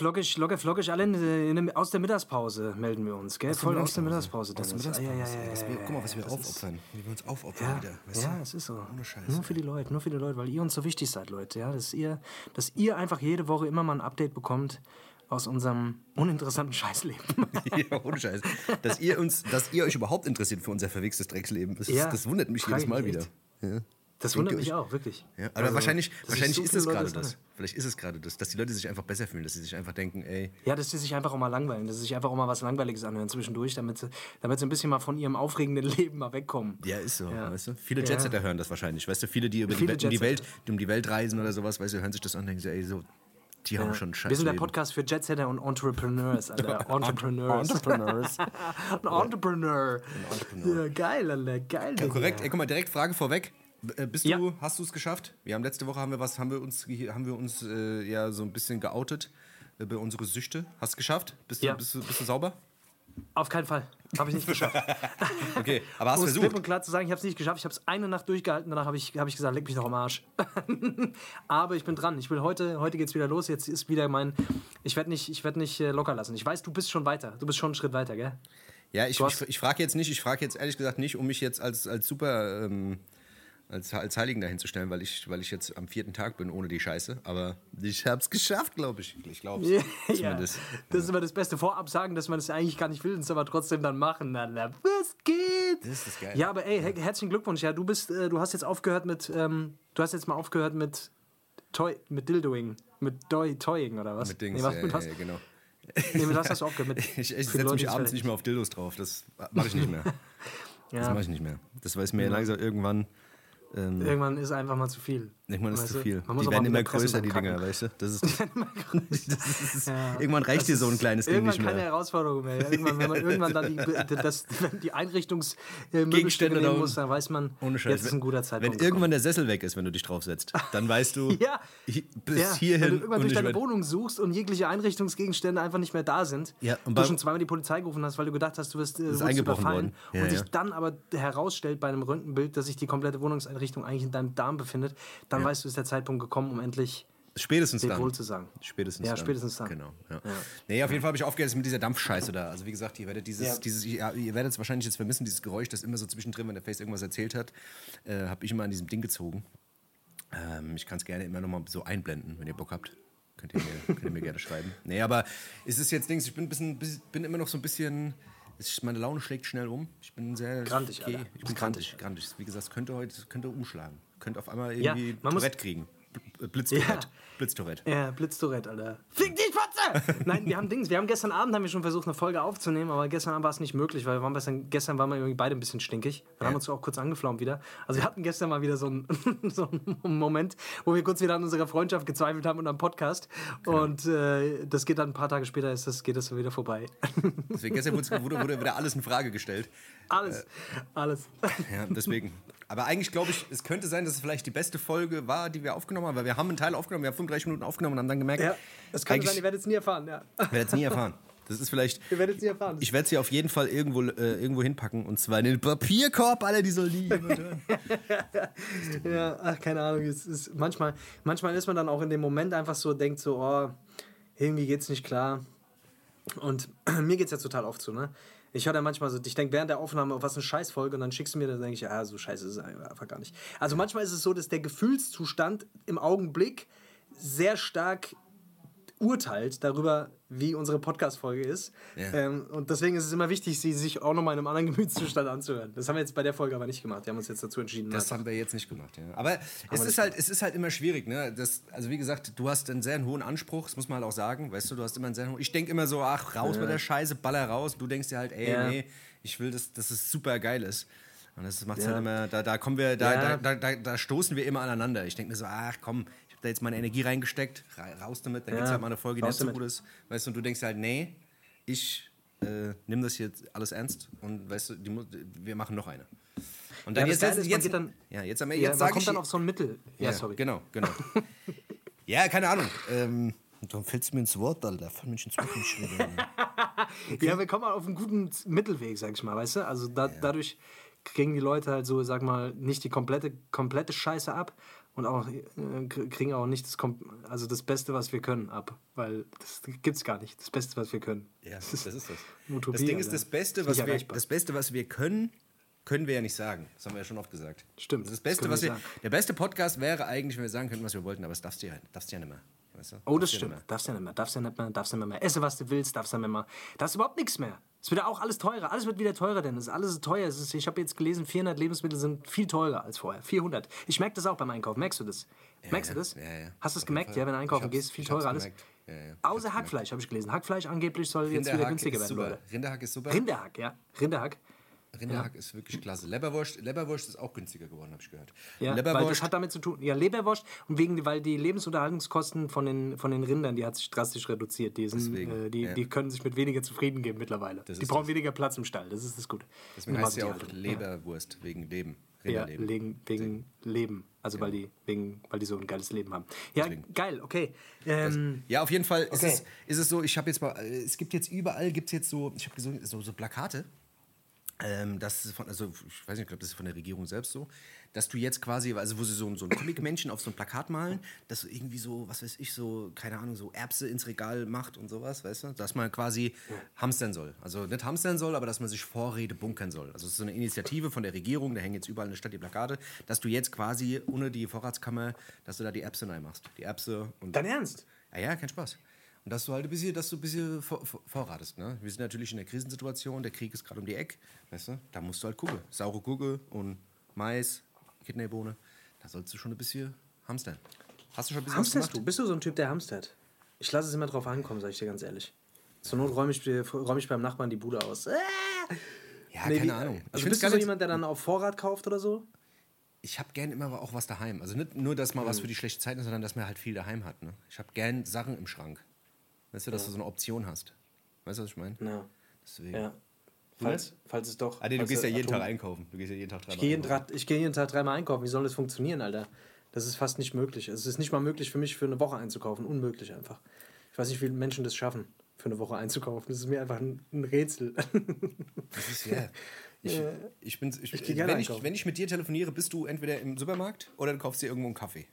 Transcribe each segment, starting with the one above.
Locker flockig, locker flockig, alle in, in, aus der Mittagspause melden wir uns, gell? Voll aus der Mittagspause. Aus der. Mittagspause. Ah, ja, ja, ja, was wir, guck mal, was wir aufopfern. Wie wir uns aufopfern Ja, wieder. Weißt ja es ist so. Ohne Scheiß. Nur für die Leute, nur für die Leute, weil ihr uns so wichtig seid, Leute. Ja, dass ihr, dass ihr einfach jede Woche immer mal ein Update bekommt aus unserem uninteressanten Scheißleben. ja, ohne Scheiß. Dass ihr, uns, dass ihr euch überhaupt interessiert für unser verwichstes Drecksleben, das, Ja, das wundert mich jedes Mal mich wieder. echt. Ja. Das wundert mich auch, wirklich. Ja, aber Also, wahrscheinlich, wahrscheinlich so ist es gerade das. Vielleicht ist es gerade das, dass die Leute sich einfach besser fühlen, dass sie sich einfach denken, ey, Ja, dass sie sich einfach auch mal langweilen, dass sie sich einfach auch mal was Langweiliges anhören zwischendurch, damit sie, damit sie ein bisschen mal von ihrem aufregenden Leben mal wegkommen. ja, ist so, Ja. weißt du? Viele Ja. Jetsetter hören das wahrscheinlich, weißt du? Viele, die über die, um, die Welt, um die Welt reisen oder sowas, weißt du, hören sich das an und denken so, ey, so, die haben schon Scheiß Wir sind der. Podcast für Jetsetter und Entrepreneurs, Alter. Entrepreneurs. Entrepreneurs. Ein Entrepreneur. Ja, geil, Alter. Geil. Ja, korrekt. Ey, guck mal, direkt Frage vorweg. Äh, Bist Ja. du, hast du es geschafft? Wir haben letzte Woche haben wir was, haben wir uns, haben wir uns äh, ja so ein bisschen geoutet äh, bei unsere Süchte. Hast du geschafft? Bist du, Ja. bist du, bist du sauber? Auf keinen Fall. Habe ich nicht geschafft. Okay, aber hast Um es versucht. und klar zu sagen, ich habe es nicht geschafft. Ich habe es eine Nacht durchgehalten. Danach habe ich, hab ich gesagt, leck mich doch am Arsch. Aber ich bin dran. Ich will heute, heute geht's wieder los. Jetzt ist wieder mein. Ich werde nicht, ich werd nicht äh, locker lassen. Ich weiß, du bist schon weiter. Du bist schon einen Schritt weiter, gell? Ja, ich, ich, ich frage jetzt nicht, ich frage jetzt ehrlich gesagt nicht, um mich jetzt als, als super, ähm, als, als Heiligen dahinzustellen, weil ich, weil ich jetzt am vierten Tag bin ohne die Scheiße. Aber ich hab's geschafft, glaube ich. Ich glaube Ja, es. ja. Zumindest. Das ist immer das Beste. Vorab sagen, dass man es eigentlich gar nicht will, und es aber trotzdem dann machen. Na, na, was geht? Das ist das Geile. Ja, aber ey, her herzlichen Glückwunsch. Ja, du bist, äh, du hast jetzt aufgehört mit, ähm, du hast jetzt mal aufgehört mit Toy, mit Dildoing, mit Doi, Toying oder was? Mit Dings, Nee, was, ja, mit ja, was? ja, genau. Nee, mit was hast du aufgehört? Mit, Ich, ich setze mich abends vielleicht- nicht mehr auf Dildos drauf. Das mache ich nicht mehr. Das Ja, mache ich nicht mehr. Das weiß mir langsam irgendwann. Ähm, irgendwann ist einfach mal zu viel. Irgendwann ist Weißt zu viel. Die werden immer größer, die Dinger, weißt du? Das ist, das ist, Ja, irgendwann reicht das dir so ein kleines Ding irgendwann nicht keine mehr. Herausforderung mehr. Irgendwann, wenn man irgendwann dann die, das, wenn die Einrichtungsmöbelstücke Gegenstände da nehmen muss, dann weiß man, Ohne Scheiß. jetzt ist ein guter Wenn Zeitpunkt. irgendwann der Sessel weg ist, wenn du dich draufsetzt, dann weißt du, Ja. bis ja, hierhin wenn du irgendwann durch deine. Wohnung suchst und jegliche Einrichtungsgegenstände einfach nicht mehr da sind, Ja, und du schon zweimal die Polizei gerufen hast, weil du gedacht hast, du wirst äh, eingebrochen worden. Ja, und sich dann aber herausstellt bei einem Röntgenbild, dass sich die komplette Wohnungseinrichtung eigentlich in deinem Darm befindet, dann weißt du, ist der Zeitpunkt gekommen, um endlich Spätestens dann. wohl zu sagen. Spätestens Ja, dann. spätestens dann. Genau. Ja. Nee, auf jeden Fall habe ich aufgehört mit dieser Dampfscheiße da. Also wie gesagt, ihr werdet dieses, Ja. dieses ja, ihr werdet es wahrscheinlich jetzt vermissen, dieses Geräusch, das immer so zwischendrin, wenn der Face irgendwas erzählt hat, äh, habe ich immer an diesem Ding gezogen. Ähm, ich kann es gerne immer noch mal so einblenden, wenn ihr Bock habt. Könnt ihr mir, könnt ihr mir gerne schreiben. Nee, aber es ist jetzt Dings, ich bin, bisschen, bis- bin immer noch so ein bisschen. ist- Meine Laune schlägt schnell um. Ich bin sehr. Grantig, okay. Alter. Ich bin grantig, grantig. Wie gesagt, es könnte heute könnte umschlagen. Könnte auf einmal Ja, irgendwie muss- Tourette kriegen. Bl- Blitztourette. Ja. Blitztourette. Ja, Blitztourette, Alter. Fick dich, Fotze! Nein, wir haben Dings. Wir haben gestern Abend haben wir schon versucht, eine Folge aufzunehmen, aber gestern Abend war es nicht möglich, weil wir waren gestern, gestern waren wir irgendwie beide ein bisschen stinkig. Wir haben uns auch kurz angeflaumt wieder. Also wir hatten gestern mal wieder so einen, so einen Moment, wo wir kurz wieder an unserer Freundschaft gezweifelt haben und am Podcast. Und äh, das geht dann ein paar Tage später, ist das, geht das dann wieder vorbei. Deswegen gestern wurde, wurde, wurde wieder alles in Frage gestellt. alles, alles. Ja, deswegen. Aber eigentlich glaube ich, es könnte sein, dass es vielleicht die beste Folge war, die wir aufgenommen haben, weil wir haben einen Teil aufgenommen, wir haben 35 Minuten aufgenommen und haben dann gemerkt, Ja, das könnte sein, ihr werdet es nie erfahren. Ja. ich werde es nie erfahren. Das ist vielleicht, Ihr werdet es nie erfahren. ich werde sie auf jeden Fall irgendwo, äh, irgendwo hinpacken und zwar in den Papierkorb, alle, die jemand hören. Ja, ach, keine Ahnung. Es ist manchmal, manchmal ist man dann auch in dem Moment einfach so, denkt so, oh, irgendwie geht's nicht klar. Und mir geht's ja total oft so, ne? Ich höre dann manchmal so, ich denke während der Aufnahme, oh, was eine Scheißfolge, und dann schickst du mir, dann denke ich, ja, so scheiße ist es einfach gar nicht. Also manchmal ist es so, dass der Gefühlszustand im Augenblick sehr stark urteilt darüber, wie unsere Podcast-Folge ist. Ja. Ähm, und deswegen ist es immer wichtig, sie sich auch nochmal in einem anderen Gemütszustand anzuhören. Das haben wir jetzt bei der Folge aber nicht gemacht. Wir haben uns jetzt dazu entschieden. Das haben wir jetzt nicht gemacht, ja. Aber es ist, halt, es ist halt immer schwierig, ne? Das, also wie gesagt, du hast einen sehr hohen Anspruch, das muss man halt auch sagen, weißt du, du hast immer einen sehr hohen... Ich denke immer so, ach, raus mit der Scheiße, baller raus. Du denkst dir halt, ey, Ja. nee, ich will, dass, dass es super geil ist. Und das macht Ja. halt immer, da, da kommen wir, da, Ja. da, da, da, da stoßen wir immer aneinander. Ich denke mir so, ach komm, da jetzt meine Energie reingesteckt, ra- raus damit, dann Ja, gibt es halt mal eine Folge, die nicht so gut ist. Weißt du, und du denkst halt, nee, ich äh, nimm das jetzt alles ernst und weißt du, die, wir machen noch eine. Und dann Ja, jetzt, das Geile ist, jetzt, dann- ja, jetzt, am- ja, jetzt sage kommt ich, dann auf so ein Mittel. Ja, ja, sorry. Genau, genau. ja, keine Ahnung. Ähm, dann fällst du mir ins Wort, Alter. Fall mich ins Wort nicht. Ja, wir kommen auf einen guten Mittelweg, sag ich mal, weißt du? Also da, dadurch kriegen die Leute halt so, sag mal, nicht die komplette, komplette Scheiße ab und auch äh, kriegen auch nicht das, Kom also das Beste, was wir können, ab. Weil das gibt's gar nicht. Das Beste, was wir können. Ja, das ist das. Utopie, das Ding ist, das Beste, was wir, das Beste, was wir können, können wir ja nicht sagen. Das haben wir ja schon oft gesagt. Stimmt, Das, ist das das Beste, was wir, nicht der beste Podcast wäre eigentlich, wenn wir sagen könnten, was wir wollten, aber das darfst du ja, darfst du ja nicht mehr. Weißt du? Oh, das Darfst du ja stimmt. mehr. Darfst ja nicht mehr, darfst ja nicht mehr, darfst ja nicht mehr. Esse, was du willst, darfst ja nicht mehr. Da ist überhaupt nichts mehr. Es wird ja auch alles teurer. Alles wird wieder teurer, denn es ist alles teuer. Es ist, ich habe jetzt gelesen, 400 Lebensmittel sind viel teurer als vorher. 400. Ich merke das auch beim Einkaufen. Merkst du das? Merkst ja. du das? Ja, ja. Hast du es gemerkt, Fall. ja, wenn du einkaufen gehst, viel teurer alles? Außer. Hackfleisch, habe ich gelesen. Hackfleisch angeblich soll jetzt wieder günstiger werden. Leute. Rinderhack ist super. Rinderhack, ja. Rinderhack. Rinderhack ist wirklich klasse. Leberwurst, Leberwurst ist auch günstiger geworden, habe ich gehört. Ja, weil Leberwurst, das hat damit zu tun. Ja, Leberwurst und wegen, weil die Lebensunterhaltungskosten von den, von den Rindern, die hat sich drastisch reduziert. Die, sind, Deswegen, äh, die, ja. die können sich mit weniger zufrieden geben mittlerweile. Das die brauchen das. weniger Platz im Stall. Das ist das Gute. deswegen heißt sie auch Massentierhaltung. Leberwurst, wegen Leben. Ja, wegen, wegen Leben. Also weil, die, wegen, weil die so ein geiles Leben haben. Ja, Deswegen. geil, okay. Ähm, Ja, auf jeden Fall ist, Okay. es, ist es so, ich habe jetzt mal, äh, es gibt jetzt überall, gibt es jetzt so, ich habe gesehen, so, so Plakate, ähm, das ist von, also ich weiß nicht, ich glaube, das ist von der Regierung selbst so, dass du jetzt quasi, also wo sie so, so ein Comic-Männchen auf so ein Plakat malen, das so irgendwie so, was weiß ich, so, keine Ahnung, so Erbse ins Regal macht und sowas, weißt du, dass man quasi hamstern soll. Also nicht hamstern soll, aber dass man sich Vorräte bunkern soll. Also es ist so eine Initiative von der Regierung, da hängen jetzt überall in der Stadt die Plakate, dass du jetzt quasi ohne die Vorratskammer, dass du da die Erbse reinmachst. Die Erbse und dein Ernst? ja, ja, kein Spaß. Und dass du halt ein bisschen, dass du ein bisschen vor, vor, vorratest. Ne? Wir sind natürlich in der Krisensituation, der Krieg ist gerade um die Ecke, weißt du? Da musst du halt gucken. Saure Gurke und Mais, Kidneybohne, da sollst du schon ein bisschen hamstern. Hast du schon ein bisschen Hamsterst du? Bist du so ein Typ, der hamstert? Ich lasse es immer drauf ankommen, sag ich dir ganz ehrlich. Zur Not räume ich, räume ich beim Nachbarn die Bude aus. Äh! Ja, Nee, keine wie- Ahnung. Also find's bist du so jemand, der dann auf Vorrat kauft oder so? Ich habe gern immer auch was daheim. Also nicht nur, dass mal Mhm. was für die schlechte Zeiten ist, sondern dass man halt viel daheim hat. Ne? Ich habe gern Sachen im Schrank. Weißt du, dass du so eine Option hast. Weißt du, was ich meine? Ja. Deswegen. ja. Falls, falls es doch. Ah, nee, du gehst ja jeden Atom- Tag einkaufen. Du gehst ja jeden Tag dreimal Ich gehe jeden, einkaufen. Tag- ich gehe jeden Tag dreimal einkaufen. Wie soll das funktionieren, Alter? Das ist fast nicht möglich. Es ist nicht mal möglich für mich, für eine Woche einzukaufen. Unmöglich einfach. Ich weiß nicht, wie viele Menschen das schaffen, für eine Woche einzukaufen. Das ist mir einfach ein, ein Rätsel. Das ist, ja. Ich, ich bin, ich, gerne wenn, ich, wenn ich mit dir telefoniere, bist du entweder im Supermarkt oder du kaufst dir irgendwo einen Kaffee.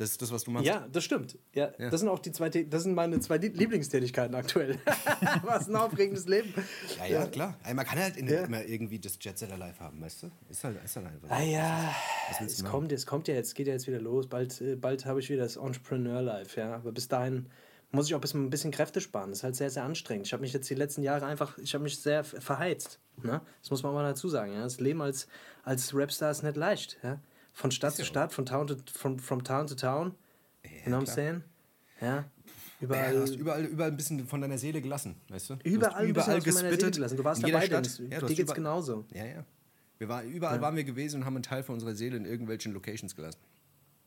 Das ist das, was du machst. ja, das stimmt. Ja, Das sind auch die zwei, das sind meine zwei Lie- Lieblingstätigkeiten aktuell. Was ein aufregendes Leben. ja, ja, klar. Ey, man kann halt Ja. immer irgendwie das Jet Setter Live haben, weißt du? Ist halt, ist halt einfach. Ah ja, es machen? kommt, es kommt ja jetzt, geht ja jetzt wieder los. Bald, äh, bald habe ich wieder das Entrepreneur Life, ja. Aber bis dahin muss ich auch ein bisschen, Kräfte sparen. Das ist halt sehr, sehr anstrengend. Ich habe mich jetzt die letzten Jahre einfach, ich habe mich sehr ver- verheizt. Ne? Das muss man mal dazu sagen. Ja? Das Leben als, als Rapstar ist nicht leicht. Ja? Von Stadt zu ja. Stadt, von town to, from, from town to town. you know what I'm saying? Ja. Ja, Überall. du hast überall, überall ein bisschen von deiner Seele gelassen, weißt du? Du überall, von meiner Seele gespittet, gelassen. Du warst in dabei, Stadt. Dennis. Ja, du Dir geht's überall- genauso. Ja, ja. Wir war, überall waren wir gewesen und haben einen Teil von unserer Seele in irgendwelchen Locations gelassen.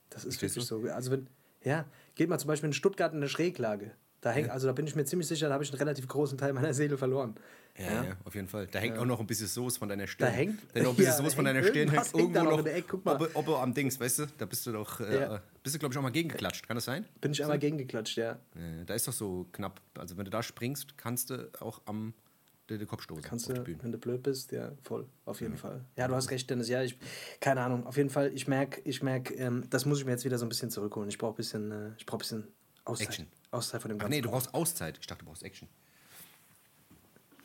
Das ist Verstehst wirklich so. Also wenn, ja, geht mal zum Beispiel in Stuttgart in der Schräglage. Da hängt, also da bin ich mir ziemlich sicher, da habe ich einen relativ großen Teil meiner Seele verloren. Ja, ja, auf jeden Fall. Da hängt auch noch ein bisschen Soße von deiner Stirn. Da hängt- da noch ein bisschen ja, Soße von hängt deiner Stirn hängt hängt irgendwo noch noch. der Ecke, guck mal. Ob, ob am Dings, weißt du? Da bist du doch, äh, Ja. bist du glaube ich auch mal gegengeklatscht. Kann das sein? Bin ich einmal gegengeklatscht, ja. Da ist doch so knapp. Also wenn du da springst, kannst du auch am den, den Kopf stoßen. Kannst du, wenn du blöd bist, ja, voll, auf jeden Fall. Ja, du hast recht, Dennis. Ja, ich, keine Ahnung. Auf jeden Fall, ich merke, ich merk, ähm, das muss ich mir jetzt wieder so ein bisschen zurückholen. Ich brauche ein bisschen, äh, ich brauche ein bisschen Auszeit. Action. Auszeit von dem Ach Ganzen. nee, du brauchst Auszeit. Ich dachte, du brauchst Action.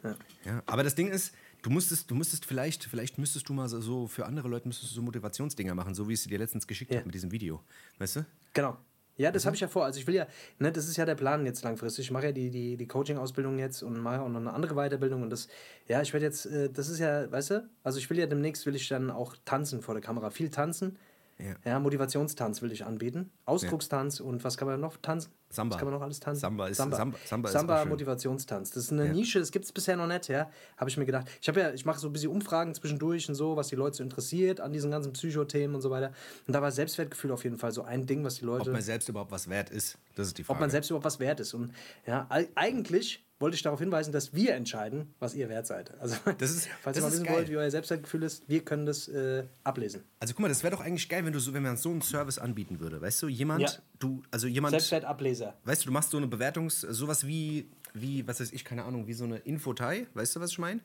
Ja. Ja, aber das Ding ist, du musstest, du müsstest vielleicht, vielleicht müsstest du mal so- für andere Leute müsstest du so Motivationsdinger machen, so wie ich sie dir letztens geschickt Ja. habe mit diesem Video. Weißt du? Genau. Ja, das habe ich ja vor. Also ich will ja, ne, das ist ja der Plan jetzt langfristig. Ich mache ja die, die, die Coaching-Ausbildung jetzt und mache auch noch eine andere Weiterbildung und das, ja, ich werde jetzt, äh, das ist ja, weißt du, also ich will ja demnächst, will ich dann auch tanzen vor der Kamera. Viel tanzen. Ja. Ja, Motivationstanz will ich anbieten. Ausdruckstanz und was kann man noch tanzen? Samba. Was kann man noch alles tanzen? Samba ist- Samba, Samba- Samba ist Samba. Motivationstanz. Das ist eine Nische, das gibt es bisher noch nicht, ja. Habe ich mir gedacht. Ich habe ja, ich mache so ein bisschen Umfragen zwischendurch und so, was die Leute so interessiert an diesen ganzen Psychothemen und so weiter. Und da war Selbstwertgefühl auf jeden Fall so ein Ding, was die Leute Ob man selbst überhaupt was wert ist, das ist die Frage. ob man selbst überhaupt was wert ist. Und ja, ei- eigentlich wollte ich darauf hinweisen, dass wir entscheiden, was ihr wert seid. Also, Das ist- falls das ihr mal wissen geil. wollt, wie euer Selbstwertgefühl ist, wir können das äh, ablesen. also guck mal, das wäre doch eigentlich geil, wenn du so, wenn man so einen Service anbieten würde. Weißt du, jemand, Ja. Du, also jemand, Selbstwertableser. weißt du, du machst so eine Bewertungs, sowas wie, wie, was weiß ich, keine Ahnung, wie so eine Infotei, weißt du, was ich meine?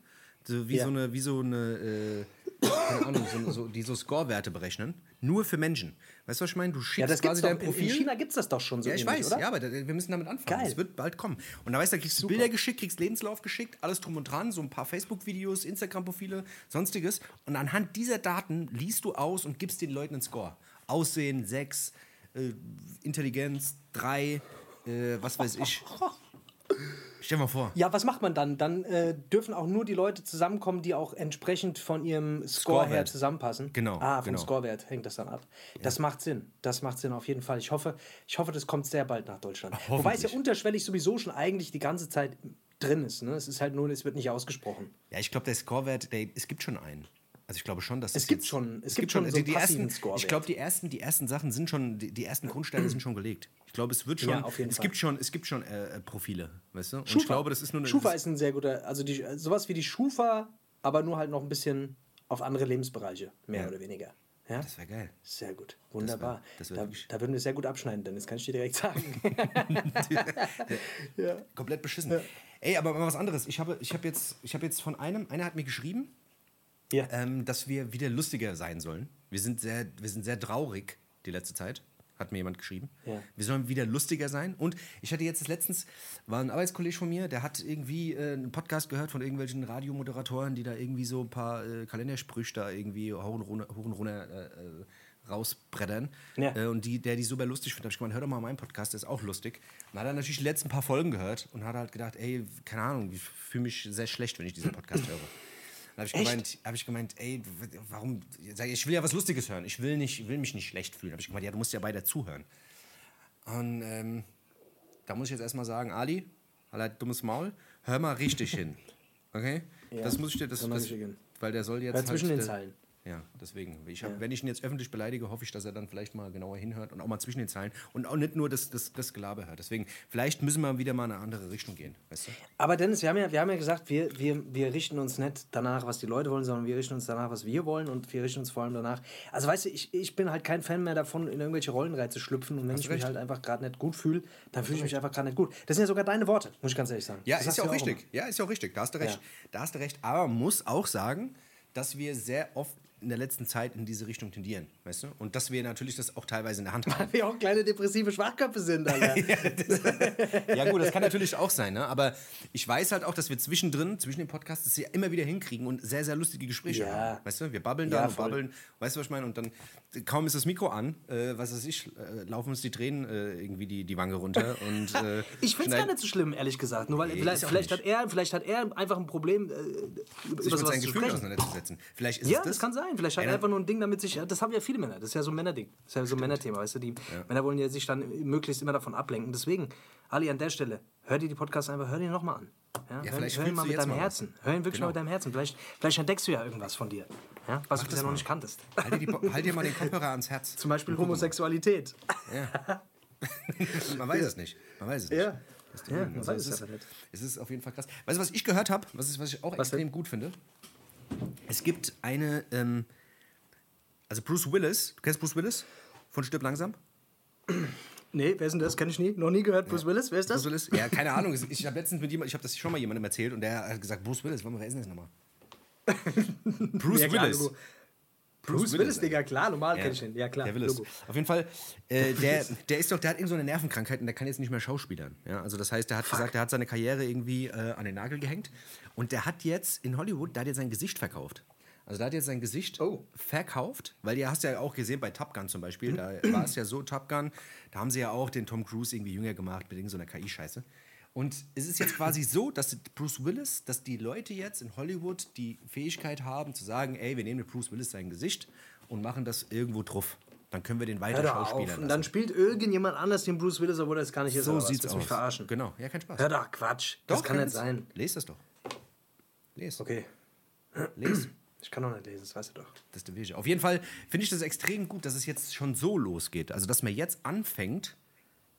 So, wie Ja. so eine, wie so eine, äh, keine Ahnung, so, so, die so Score-Werte berechnen. Nur für Menschen. Weißt du, was ich meine? Du schickst Ja, das quasi doch. dein In, Profil. in China gibt es das doch schon so Ja, ich ähnlich, weiß, oder? ja, aber da, wir müssen damit anfangen. Geil. Es wird bald kommen. Und da weißt du, da kriegst du Bilder geschickt, kriegst Lebenslauf geschickt, alles drum und dran, so ein paar Facebook-Videos, Instagram-Profile, sonstiges. Und anhand dieser Daten liest du aus und gibst den Leuten einen Score. Aussehen 6, äh, Intelligenz 3, äh, was weiß ich. Stell dir mal vor. Ja, was macht man dann? Dann äh, dürfen auch nur die Leute zusammenkommen, die auch entsprechend von ihrem Score her Scorewert. zusammenpassen. Genau, Ah, vom genau. Scorewert hängt das dann ab. Das macht Sinn. Das macht Sinn auf jeden Fall. Ich hoffe, ich hoffe, das kommt sehr bald nach Deutschland. Wobei es ja unterschwellig sowieso schon eigentlich die ganze Zeit drin ist. Ne? Es ist halt nur, es wird nicht ausgesprochen. Ja, ich glaube, der Scorewert, der, es gibt schon einen. Also ich glaube schon, dass Es das gibt schon- es gibt schon so die, die ersten, Scorewert. Ich glaube, die ersten, die ersten Sachen sind schon, die, die ersten Grundsteine sind schon gelegt. Ich glaube, es wird schon, Ja, auf jeden es Fall. gibt schon, es gibt schon äh, äh, Profile, weißt du? Und Schufa. ich glaube, das ist nur eine, Schufa das, ist ein sehr guter, also die, sowas wie die Schufa, aber nur halt noch ein bisschen auf andere Lebensbereiche, mehr Ja. oder weniger. Ja? das wäre geil. Sehr gut, wunderbar. das wär da, wirklich- da würden wir sehr gut abschneiden, denn das kann ich dir direkt sagen. Komplett beschissen. Ey, aber mal was anderes. Ich habe, ich habe jetzt, ich habe jetzt von einem, einer hat mir geschrieben, ja. ähm, dass wir wieder lustiger sein sollen. Wir sind sehr, wir sind sehr traurig die letzte Zeit. Hat mir jemand geschrieben. Ja. Wir sollen wieder lustiger sein. Und ich hatte jetzt letztens, war ein Arbeitskollege von mir, der hat irgendwie äh, einen Podcast gehört von irgendwelchen Radiomoderatoren, die da irgendwie so ein paar äh, Kalendersprüche da irgendwie hoch und runter, hoch und runter äh, äh, rausbrettern. Ja. Äh, und die, der die super lustig findet. Hab ich gemeint, hör doch mal meinen Podcast, der ist auch lustig. Und hat dann natürlich die letzten paar Folgen gehört und hat halt gedacht, ey, keine Ahnung, ich fühle mich sehr schlecht, wenn ich diesen Podcast höre. Dann habe ich, gemeint, hab ich gemeint, ey, warum? Ich, will ja was Lustiges hören. Ich will, nicht, will mich nicht schlecht fühlen. habe ich gemeint, ja, du musst ja bei der zuhören. Und ähm, da muss ich jetzt erstmal sagen, Ali, halt dummes Maul, hör mal richtig hin. Okay? Ja, das muss ich dir, das, das, weil der soll jetzt Hör zwischen halt, den Zeilen. Ja, deswegen. Ich hab, Wenn ich ihn jetzt öffentlich beleidige, hoffe ich, dass er dann vielleicht mal genauer hinhört und auch mal zwischen den Zeilen und auch nicht nur das, das, das Gelaber hört. Deswegen, vielleicht müssen wir wieder mal in eine andere Richtung gehen. Weißt du? Aber Dennis, wir haben ja, wir haben ja gesagt, wir, wir, wir richten uns nicht danach, was die Leute wollen, sondern wir richten uns danach, was wir wollen und wir richten uns vor allem danach. Also weißt du, ich, ich bin halt kein Fan mehr davon, in irgendwelche Rollenreize schlüpfen und wenn ich mich recht. halt einfach gerade nicht gut fühle, dann fühle ich mich einfach gerade nicht gut. Das sind ja sogar deine Worte, muss ich ganz ehrlich sagen. Ja, Das ist ja auch richtig. Ja, ist ja auch richtig. Da hast du recht. Ja. Da hast du recht. Aber muss auch sagen, dass wir sehr oft in der letzten Zeit in diese Richtung tendieren, weißt du? Und dass wir natürlich das auch teilweise in der Hand haben. Weil wir auch kleine depressive Schwachköpfe sind, Alter. ja gut, das kann natürlich auch sein, ne? Aber ich weiß halt auch, dass wir zwischendrin, zwischen den Podcasts, das ja immer wieder hinkriegen und sehr, sehr lustige Gespräche Ja. haben. Weißt du, wir babbeln Ja, da und babbeln. Weißt du, was ich meine? Und dann, kaum ist das Mikro an, äh, was weiß ich, äh, laufen uns die Tränen äh, irgendwie die, die Wange runter. Und, äh, Ich finde es gar nicht so schlimm, ehrlich gesagt. Nur weil Nee, vielleicht, vielleicht, hat er, vielleicht hat er einfach ein Problem, äh, über sich mit seinen zu Gefühlen sprechen. auseinanderzusetzen. Vielleicht ist Ja, es das? das. kann sein. Vielleicht hat er einfach nur ein Ding damit sich. Das haben ja viele Männer. Das ist ja so ein Männerding. Das ist ja so ein Männerthema, weißt du? Die Männer wollen ja sich dann möglichst immer davon ablenken. Deswegen, Ali, an der Stelle, hör dir die Podcasts einfach, hör dir nochmal an. Ja, hör, vielleicht hör ihn mal du mit deinem mal was. Herzen. Hör ihn wirklich Genau. mal mit deinem Herzen. Vielleicht, vielleicht entdeckst du ja irgendwas von dir, ja? was du das bisher noch nicht kanntest. Halt dir, halt dir mal den Kopfhörer ans Herz. Zum Beispiel Homosexualität. Man weiß es nicht. Man weiß es nicht. Ja, Das ja Also es, ist, es ist auf jeden Fall krass. Weißt du, was ich gehört habe? Was, ist, was ich auch Was extrem denn? gut finde? Es gibt eine, ähm, also Bruce Willis, du kennst Bruce Willis von Stirb langsam? Nee, wer ist denn das? Kenn ich nie. Noch nie gehört. Bruce Willis, wer ist das? Bruce Willis? Ja, keine Ahnung. Ich habe letztens mit jemandem, ich habe das schon mal jemandem erzählt und der hat gesagt, Bruce Willis, wer ist denn das nochmal? Bruce Ja, klar, Willis. Logo. Bruce Willis, Digga, klar, normal Ja, kenn ich den. Ja, klar. Der Willis. Logo. Auf jeden Fall, äh, der, der ist doch, der hat irgend so eine Nervenkrankheit und der kann jetzt nicht mehr schauspielern. Ja, also das heißt, der hat gesagt, der hat seine Karriere irgendwie äh, an den Nagel gehängt und der hat jetzt in Hollywood, der hat jetzt sein Gesicht verkauft. Also da hat jetzt sein Gesicht Oh. verkauft, weil ihr hast ja auch gesehen bei Top Gun zum Beispiel, da war es ja so, Top Gun, da haben sie ja auch den Tom Cruise irgendwie jünger gemacht mit irgendeiner KI-Scheiße. Und es ist jetzt quasi so, dass Bruce Willis, dass die Leute jetzt in Hollywood die Fähigkeit haben zu sagen, ey, wir nehmen mit Bruce Willis sein Gesicht und machen das irgendwo drauf. Dann können wir den weiter Hör doch auf. schauspielern Und dann spielt irgendjemand anders den Bruce Willis, obwohl das gar nicht ist. So sieht's aus. mich verarschen? Genau, ja, kein Spaß. Hör doch, Quatsch. Das Doch, kann nicht sein. Lest das doch. Lest. Okay. Lest. Ich kann doch nicht lesen, das weißt du doch. Das ist der. Auf jeden Fall finde ich das extrem gut, dass es jetzt schon so losgeht. Also, dass man jetzt anfängt,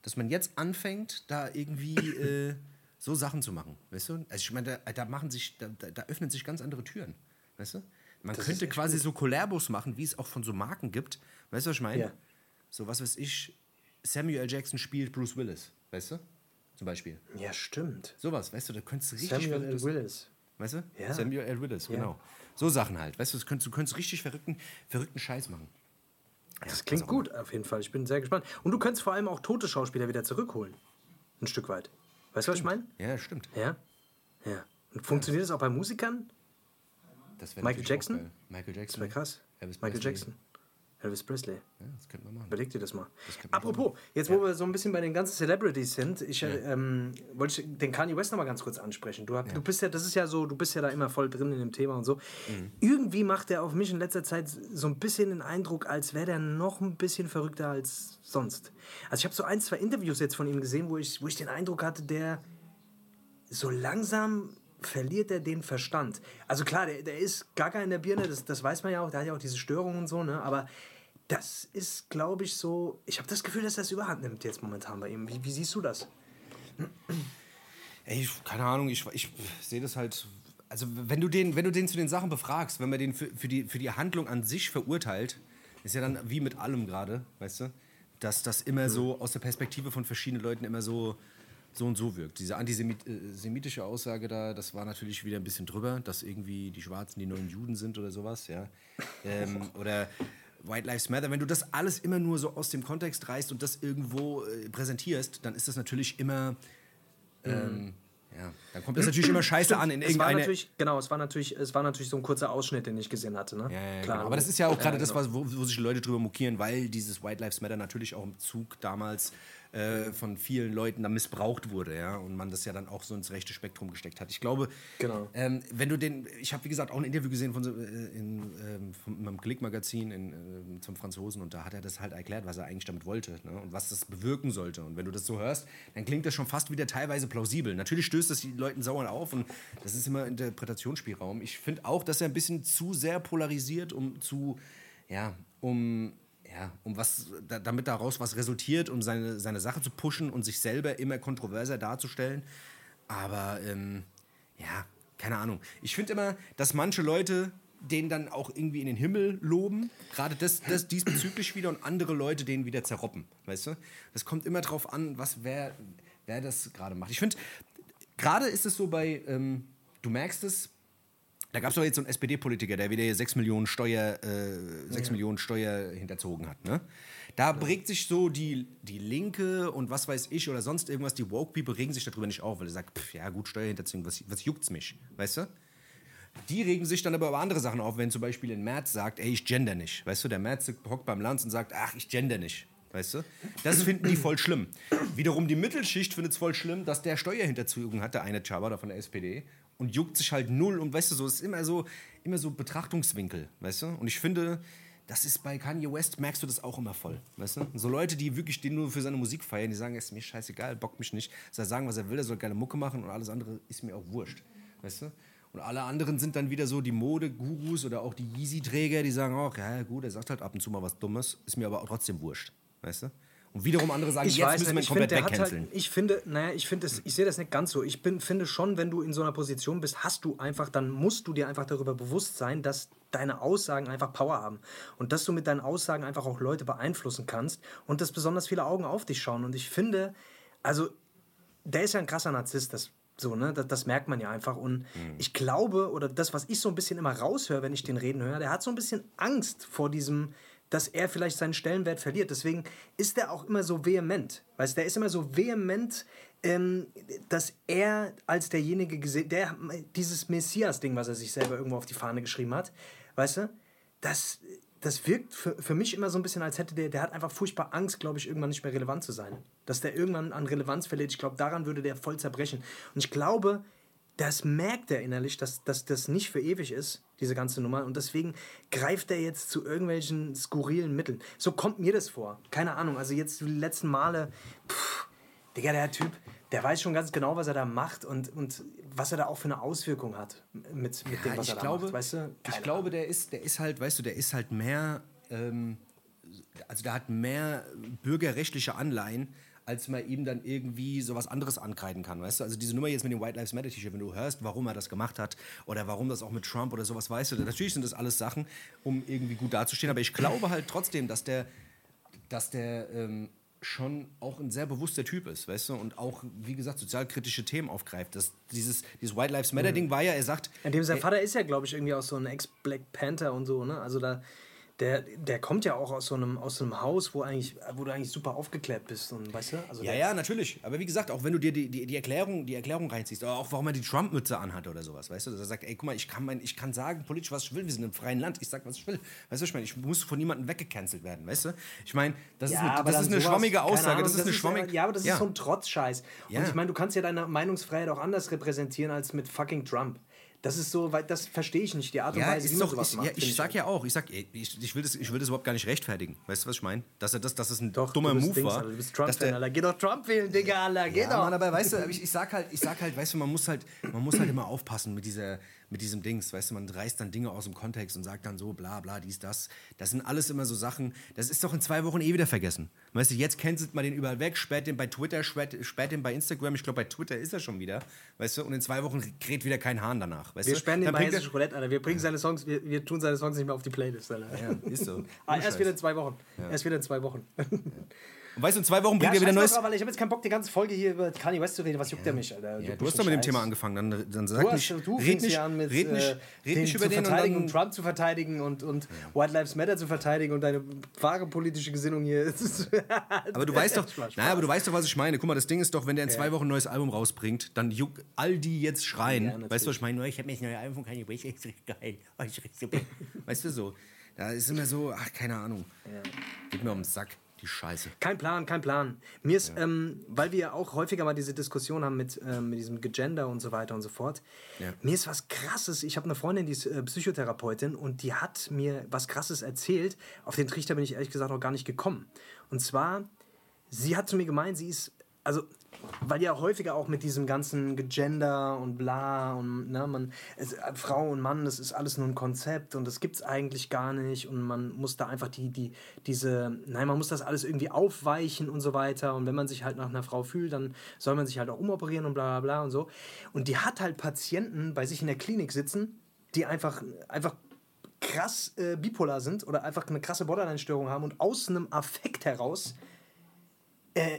dass man jetzt anfängt, da irgendwie äh, so Sachen zu machen. Weißt du? Also, ich meine, da, da machen sich, da, da, öffnen sich ganz andere Türen. Weißt du? Man Das könnte quasi so Collabos machen, wie es auch von so Marken gibt. Weißt du, was ich meine? Ja. So, was weiß ich, Samuel L. Jackson spielt Bruce Willis. Weißt du? Zum Beispiel. Ja, stimmt. Sowas, weißt du, da könntest du richtig Samuel L. Willis. Weißt du? Ja. Samuel L. Willis, Ja. genau. So Sachen halt. Weißt du, du könntest, du könntest richtig verrückten, verrückten Scheiß machen. Das klingt gut, auf jeden Fall. Ich bin sehr gespannt. Und du könntest vor allem auch tote Schauspieler wieder zurückholen. Ein Stück weit. Weißt du, was ich meine? Ja, stimmt. Ja? Ja. Und funktioniert das auch bei Musikern? Michael Jackson? Michael Jackson. Das wäre krass. Michael. Jackson. Elvis Presley. Ja, das könnte man machen. Überleg dir das mal. man Apropos, jetzt wo wir so ein bisschen bei den ganzen Celebrities sind, ich äh, ähm, wollte ich den Kanye West noch mal ganz kurz ansprechen. Du, hab, du bist ja, das ist ja so, du bist ja da immer voll drin in dem Thema und so. Mhm. Irgendwie macht er auf mich in letzter Zeit so ein bisschen den Eindruck, als wäre der noch ein bisschen verrückter als sonst. Also ich habe so ein, zwei Interviews jetzt von ihm gesehen, wo ich, wo ich den Eindruck hatte, der so langsam verliert er den Verstand. Also klar, der, der ist gaga in der Birne, das, das weiß man ja auch, der hat ja auch diese Störungen und so, ne? aber das ist, glaube ich, so, ich habe das Gefühl, dass das überhand nimmt jetzt momentan bei ihm. Wie, wie siehst du das? Ey, ich- keine Ahnung, ich, ich sehe das halt. Also, wenn du, den, wenn du den zu den Sachen befragst, wenn man den für, für, die, für die Handlung an sich verurteilt, ist ja dann wie mit allem gerade, weißt du? Dass das immer so aus der Perspektive von verschiedenen Leuten immer so, so und so wirkt. Diese antisemitische Aussage da, das war natürlich wieder ein bisschen drüber, dass irgendwie die Schwarzen die neuen Juden sind oder sowas, ja. Ähm, oder White Lives Matter. Wenn du das alles immer nur so aus dem Kontext reißt und das irgendwo äh, präsentierst, dann ist das natürlich immer. Ähm, ja, dann kommt das natürlich immer scheiße an in es war irgendeiner. genau, es war natürlich, es war natürlich so ein kurzer Ausschnitt, den ich gesehen hatte. Ne? Ja, ja, Klar, genau. Aber das ist ja auch gerade das, genau. wo, wo sich Leute drüber mokieren, weil dieses White Lives Matter natürlich auch im Zug damals äh, von vielen Leuten dann missbraucht wurde, ja, und man das ja dann auch so ins rechte Spektrum gesteckt hat. Ich glaube, Genau. ähm, wenn du den, ich habe wie gesagt auch ein Interview gesehen von so, äh, in, ähm, von meinem Klick-Magazin in, äh, zum Franzosen und da hat er das halt erklärt, was er eigentlich damit wollte ne, und was das bewirken sollte. Und wenn du das so hörst, dann klingt das schon fast wieder teilweise plausibel. Natürlich stößt das die Leuten sauer auf und das ist immer Interpretationsspielraum. Ich finde auch, dass er ein bisschen zu sehr polarisiert, um zu, ja, um ja, um was, da, damit daraus was resultiert, um seine, seine Sache zu pushen und sich selber immer kontroverser darzustellen. Aber ähm, ja, keine Ahnung. Ich finde immer, dass manche Leute den dann auch irgendwie in den Himmel loben, gerade das, das diesbezüglich wieder und andere Leute den wieder zerroppen, weißt du? Das kommt immer drauf an, was wer, wer das gerade macht. Ich finde, gerade ist es so bei, ähm, du merkst es, da gab es doch jetzt so einen SPD-Politiker, der wieder 6 Millionen Steuer, äh, 6 Millionen Steuer hinterzogen hat. Ne? Da regt sich so die, die Linke und was weiß ich oder sonst irgendwas, die Woke-People regen sich darüber nicht auf, weil sie sagt, pff, ja gut, Steuerhinterziehung, was, was juckt's mich, weißt du? Die regen sich dann aber über andere Sachen auf, wenn zum Beispiel ein Merz sagt, ey, ich gender nicht. Weißt du, der Merz hockt beim Lanz und sagt, ach, ich gender nicht. Weißt du? Das finden die voll schlimm. Wiederum die Mittelschicht findet es voll schlimm, dass der Steuerhinterziehung hat, der eine Chaba da von der SPD, und juckt sich halt null. Und weißt du, so es ist immer so, immer so Betrachtungswinkel, weißt du? Und ich finde, das ist bei Kanye West, merkst du das auch immer voll, weißt du? So Leute, die wirklich den nur für seine Musik feiern, die sagen, es ist mir scheißegal, bockt mich nicht. Soll sagen, was er will, er soll geile Mucke machen und alles andere ist mir auch wurscht, weißt du? Und alle anderen sind dann wieder so die Mode-Gurus oder auch die Yeezy-Träger, die sagen auch, ja gut, er sagt halt ab und zu mal was Dummes, ist mir aber auch trotzdem wurscht, weißt du? Und wiederum andere sagen, Ich jetzt weiß müssen wir ihn komplett hat wegcanceln. halt, ich finde, naja, ich finde es, ich sehe das nicht ganz so. Ich bin, finde schon, wenn du in so einer Position bist, hast du einfach, dann musst du dir einfach darüber bewusst sein, dass deine Aussagen einfach Power haben und dass du mit deinen Aussagen einfach auch Leute beeinflussen kannst und dass besonders viele Augen auf dich schauen. Und ich finde, also der ist ja ein krasser Narzisst, das so, ne, das, das merkt man ja einfach. Und ich glaube, oder das, was ich so ein bisschen immer raushöre, wenn ich den reden höre, der hat so ein bisschen Angst vor diesem, dass er vielleicht seinen Stellenwert verliert. Deswegen ist er auch immer so vehement. Weißt der ist immer so vehement, ähm, dass er als derjenige gesehen, der dieses Messias-Ding, was er sich selber irgendwo auf die Fahne geschrieben hat, weißt du, das, das wirkt für, für mich immer so ein bisschen, als hätte der, der hat einfach furchtbar Angst, glaube ich, irgendwann nicht mehr relevant zu sein. Dass der irgendwann an Relevanz verliert. Ich glaube, daran würde der voll zerbrechen. Und ich glaube, das merkt er innerlich, dass, dass das nicht für ewig ist, diese ganze Nummer. Und deswegen greift er jetzt zu irgendwelchen skurrilen Mitteln. So kommt mir das vor. Keine Ahnung. Also jetzt die letzten Male, pff, Digga, der Typ, der weiß schon ganz genau, was er da macht und, und was er da auch für eine Auswirkung hat mit, mit dem, Ja, was er ich da glaube, macht. Weißt du? ich Keine glaube, der ist, der ist halt, weißt du, der ist halt mehr, ähm, also der hat mehr bürgerrechtliche Anleihen, als man ihm dann irgendwie sowas anderes ankreiden kann, weißt du? Also diese Nummer jetzt mit dem White Lives Matter T-Shirt, wenn du hörst, warum er das gemacht hat oder warum das auch mit Trump oder sowas, weißt du, natürlich sind das alles Sachen, um irgendwie gut dazustehen, aber ich glaube halt trotzdem, dass der, dass der ähm, schon auch ein sehr bewusster Typ ist, weißt du, und auch, wie gesagt, sozialkritische Themen aufgreift. Das, dieses, dieses White Lives Matter-Ding war ja, er sagt. In dem sein Vater ist ja, glaube ich, irgendwie auch so ein Ex-Black Panther und so, ne? Also da der, der kommt ja auch aus so einem, aus so einem Haus, wo, eigentlich, wo du eigentlich super aufgeklärt bist. Und, weißt du? Also ja, ja, natürlich. Aber wie gesagt, auch wenn du dir die, die, die, Erklärung, die Erklärung reinziehst, oder auch warum er die Trump-Mütze anhat oder sowas, weißt du, dass er sagt, ey, guck mal, ich kann, mein, ich kann sagen politisch, was ich will, wir sind im freien Land, ich sag, was ich will. Weißt du, ich meine, ich muss von niemandem weggecancelt werden, weißt du? Ich meine, das ja, ist eine, das ist eine sowas, schwammige Aussage, Ahnung, das ist eine schwammige... Ja, aber das ist so ein Trotzscheiß. Und ich meine, du kannst ja deine Meinungsfreiheit auch anders repräsentieren als mit fucking Trump. Das ist so, weil das verstehe ich nicht, die Art und ja, Weise, wie man sowas ich, macht. Ja, ich sag ja auch, ich sag, ich, ich, will das, ich will das überhaupt gar nicht rechtfertigen. Weißt du, was ich meine? Dass er das, dass es ein doch, dummer Move Dings, war. Alter, du bist Trump-Fan, Alter. Geh doch Trump wählen, Digga, Alter. Geh ja, doch. Mann, aber weißt du, ich, ich sag halt, ich sag halt, weißt du, man muss halt, man muss halt immer aufpassen mit dieser, mit diesem Dings, weißt du, man reißt dann Dinge aus dem Kontext und sagt dann so, bla bla, dies, das. Das sind alles immer so Sachen, das ist doch in zwei Wochen eh wieder vergessen. Weißt du, jetzt cancelt man den überall weg, sperrt den bei Twitter, sperrt, sperrt den bei Instagram, ich glaube bei Twitter ist er schon wieder, weißt du, und in zwei Wochen kräht wieder kein Hahn danach, weißt wir du. sperren den bei Hessisch Roulette, Alter, wir bringen seine Songs, wir, wir tun seine Songs nicht mehr auf die Playlist, Alter. Ja, ist so. ah, erst wieder in zwei Wochen, ja. erst wieder in zwei Wochen. Ja. Und weißt du, in zwei Wochen bringt ja, er wieder neues. Mal, ich habe jetzt keinen Bock, die ganze Folge hier über Kanye West zu reden. Was juckt ja. der mich, Alter? Ja, du hast doch mit dem Thema angefangen. Dann, dann sag du nicht. Hast, du red nicht, an mit, red nicht, äh, red nicht über den verteidigen und, Trump zu verteidigen und, und. White Lives Matter zu verteidigen und deine wahre politische Gesinnung hier. aber du weißt doch, naja, aber du weißt doch, was ich meine. Guck mal, das Ding ist doch, wenn der in zwei Wochen ein neues Album rausbringt, dann juckt all die jetzt schreien. weißt du, was ich meine? Ich habe mir das neue Album von Kanye West richtig geil. Weißt du so? Da ist immer so, ach, keine Ahnung. Geht mir um den Sack. Die Scheiße. Kein Plan, kein Plan. Mir ist, ja. ähm, weil wir auch häufiger mal diese Diskussion haben mit, ähm, mit diesem Gender und so weiter und so fort. Ja. Mir ist was Krasses. Ich habe eine Freundin, die ist äh, Psychotherapeutin und die hat mir was Krasses erzählt. Auf den Trichter bin ich ehrlich gesagt noch gar nicht gekommen. Und zwar, sie hat zu mir gemeint, sie ist, also weil ja häufiger auch mit diesem ganzen Gender und bla und ne, man, es, äh, Frau und Mann, das ist alles nur ein Konzept und das gibt es eigentlich gar nicht und man muss da einfach die, die, diese, nein, man muss das alles irgendwie aufweichen und so weiter und wenn man sich halt nach einer Frau fühlt, dann soll man sich halt auch umoperieren und bla bla bla und so. Und die hat halt Patienten bei sich in der Klinik sitzen, die einfach, einfach krass äh, bipolar sind oder einfach eine krasse Borderline-Störung haben und aus einem Affekt heraus äh,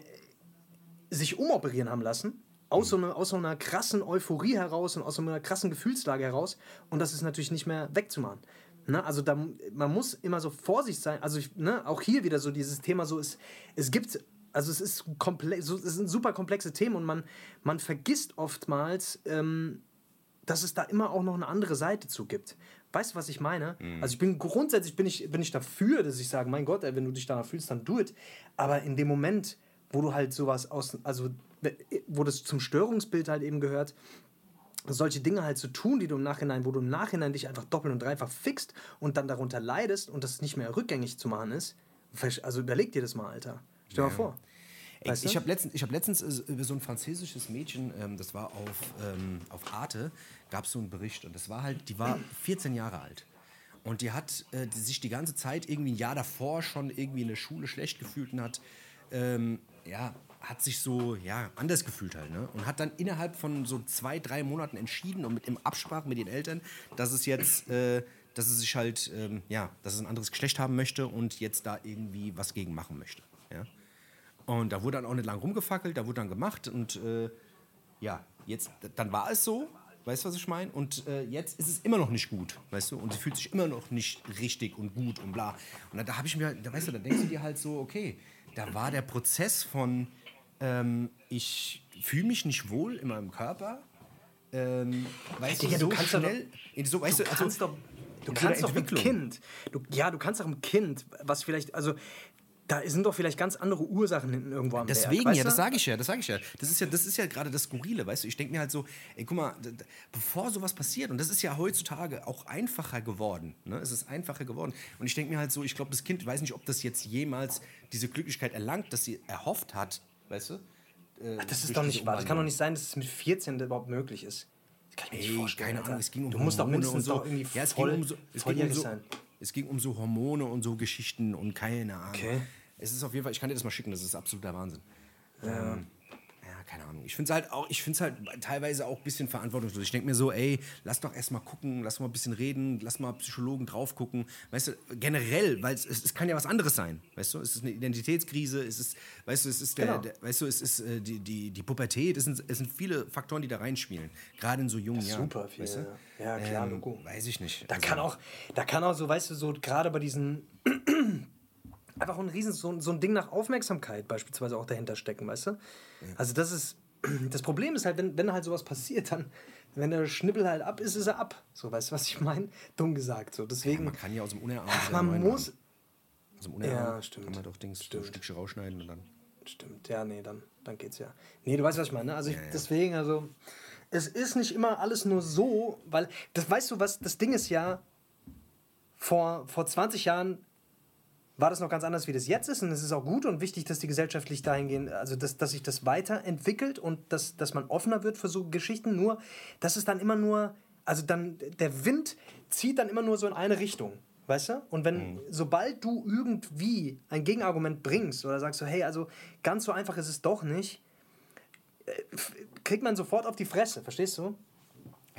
sich umoperieren haben lassen, aus so, einer, aus so einer krassen Euphorie heraus und aus so einer krassen Gefühlslage heraus. Und das ist natürlich nicht mehr wegzumachen. Ne? Also da, man muss immer so vorsichtig sein. Also ich, ne, auch hier wieder so dieses Thema so ist, es gibt, also es ist komplex, so, es sind super komplexe Themen und man, man vergisst oftmals, ähm, dass es da immer auch noch eine andere Seite zu gibt. Weißt du, was ich meine? Mhm. Also ich bin grundsätzlich bin ich, bin ich dafür, dass ich sage, mein Gott, ey, wenn du dich danach fühlst, dann do it. Aber in dem Moment, wo du halt sowas aus, also wo das zum Störungsbild halt eben gehört, solche Dinge halt zu tun, die du im Nachhinein, wo du im Nachhinein dich einfach doppelt und dreifach fixt und dann darunter leidest und das nicht mehr rückgängig zu machen ist. Also überleg dir das mal, Alter. Stell dir ja. mal vor. Weißt ich habe letztens, hab letztens äh, über so ein französisches Mädchen, ähm, das war auf, ähm, auf Arte, gab es so einen Bericht und das war halt, die war 14 Jahre alt. Und die hat äh, die sich die ganze Zeit irgendwie ein Jahr davor schon irgendwie in der Schule schlecht gefühlt und hat ähm, ja, hat sich so ja, anders gefühlt halt. Ne? Und hat dann innerhalb von so zwei, drei Monaten entschieden und mit im Absprache mit den Eltern, dass es jetzt, äh, dass es sich halt, ähm, ja, dass es ein anderes Geschlecht haben möchte und jetzt da irgendwie was gegen machen möchte. Ja? Und da wurde dann auch nicht lang rumgefackelt, da wurde dann gemacht und äh, ja, jetzt, dann war es so, weißt du, was ich meine? Und äh, jetzt ist es immer noch nicht gut, weißt du? Und sie fühlt sich immer noch nicht richtig und gut und bla. Und da, da habe ich mir, da, weißt du, da denkst du dir halt so, okay, da war der Prozess von, ähm, ich fühle mich nicht wohl in meinem Körper. Ähm, weißt hey, du, so du schnell, doch, so, weißt du, also, kannst doch, du kannst doch ein Kind, du, ja, du kannst auch ein Kind, was vielleicht, also da sind doch vielleicht ganz andere Ursachen hinten irgendwo am Deswegen Berg, ja, das sage ich ja, das sage ich ja. Das ist ja, das ist ja gerade das Skurrile, weißt du. Ich denke mir halt so, ey, guck mal, bevor sowas passiert und das ist ja heutzutage auch einfacher geworden, ne? Es ist einfacher geworden und ich denke mir halt so, ich glaube, das Kind, ich weiß nicht, ob das jetzt jemals diese Glücklichkeit erlangt, dass sie erhofft hat, weißt du? Äh, Ach, das ist doch nicht wahr. Das kann doch nicht sein, dass es mit 14 überhaupt möglich ist. Das kann ich mir nicht vorstellen. Keine Ahnung, es ging um du musst doch mindestens so. irgendwie ja, es voll, ging um so, es ging um so, sein. Es ging um so Hormone und so Geschichten und keine Ahnung. Okay. Es ist auf jeden Fall, ich kann dir das mal schicken, das ist absoluter Wahnsinn. Ja. Ähm, keine Ahnung. Ich finde es halt auch, ich finde es halt teilweise auch ein bisschen verantwortungslos. Ich denke mir so, ey, lass doch erstmal gucken, lass mal ein bisschen reden, lass mal Psychologen drauf gucken. Weißt du, generell, weil es, es kann ja was anderes sein. Weißt du, es ist eine Identitätskrise, es ist, weißt du, es ist der, Genau. der weißt du, es ist äh, die, die, die Pubertät, es sind, es sind viele Faktoren, die da reinspielen. Gerade in so jungen Jahren. super viel, Weißt du? ja. Ja, klar, ähm, Logo. Weiß ich nicht. Da Also, kann auch, da kann auch so, weißt du, so gerade bei diesen einfach ein riesen so, so ein Ding nach Aufmerksamkeit beispielsweise auch dahinter stecken, weißt du? Also das ist das Problem ist halt, wenn, wenn halt sowas passiert, dann wenn der Schnippel halt ab ist, ist er ab. So, weißt du, was ich meine? Dumm gesagt. So, deswegen, Man kann ja aus dem Unerarm man muss. Aus dem Unerarm Ja, stimmt. kann man doch Dings so ein Stimmt. Stückchen rausschneiden und dann. Stimmt, ja, nee, dann, dann geht's ja. Nee, du weißt, was ich meine. ne? Also ich, deswegen, also, es ist nicht immer alles nur so, weil, das weißt du, was, das Ding ist ja, vor, vor 20 Jahren war das noch ganz anders, wie das jetzt ist. Und es ist auch gut und wichtig, dass die gesellschaftlich dahingehend, also dass, dass sich das weiterentwickelt und dass, dass man offener wird für so Geschichten. Nur, dass es dann immer nur, also dann, der Wind zieht dann immer nur so in eine Richtung. Weißt du? Und wenn, sobald du irgendwie ein Gegenargument bringst oder sagst so, hey, also ganz so einfach ist es doch nicht, äh, kriegt man sofort auf die Fresse, verstehst du?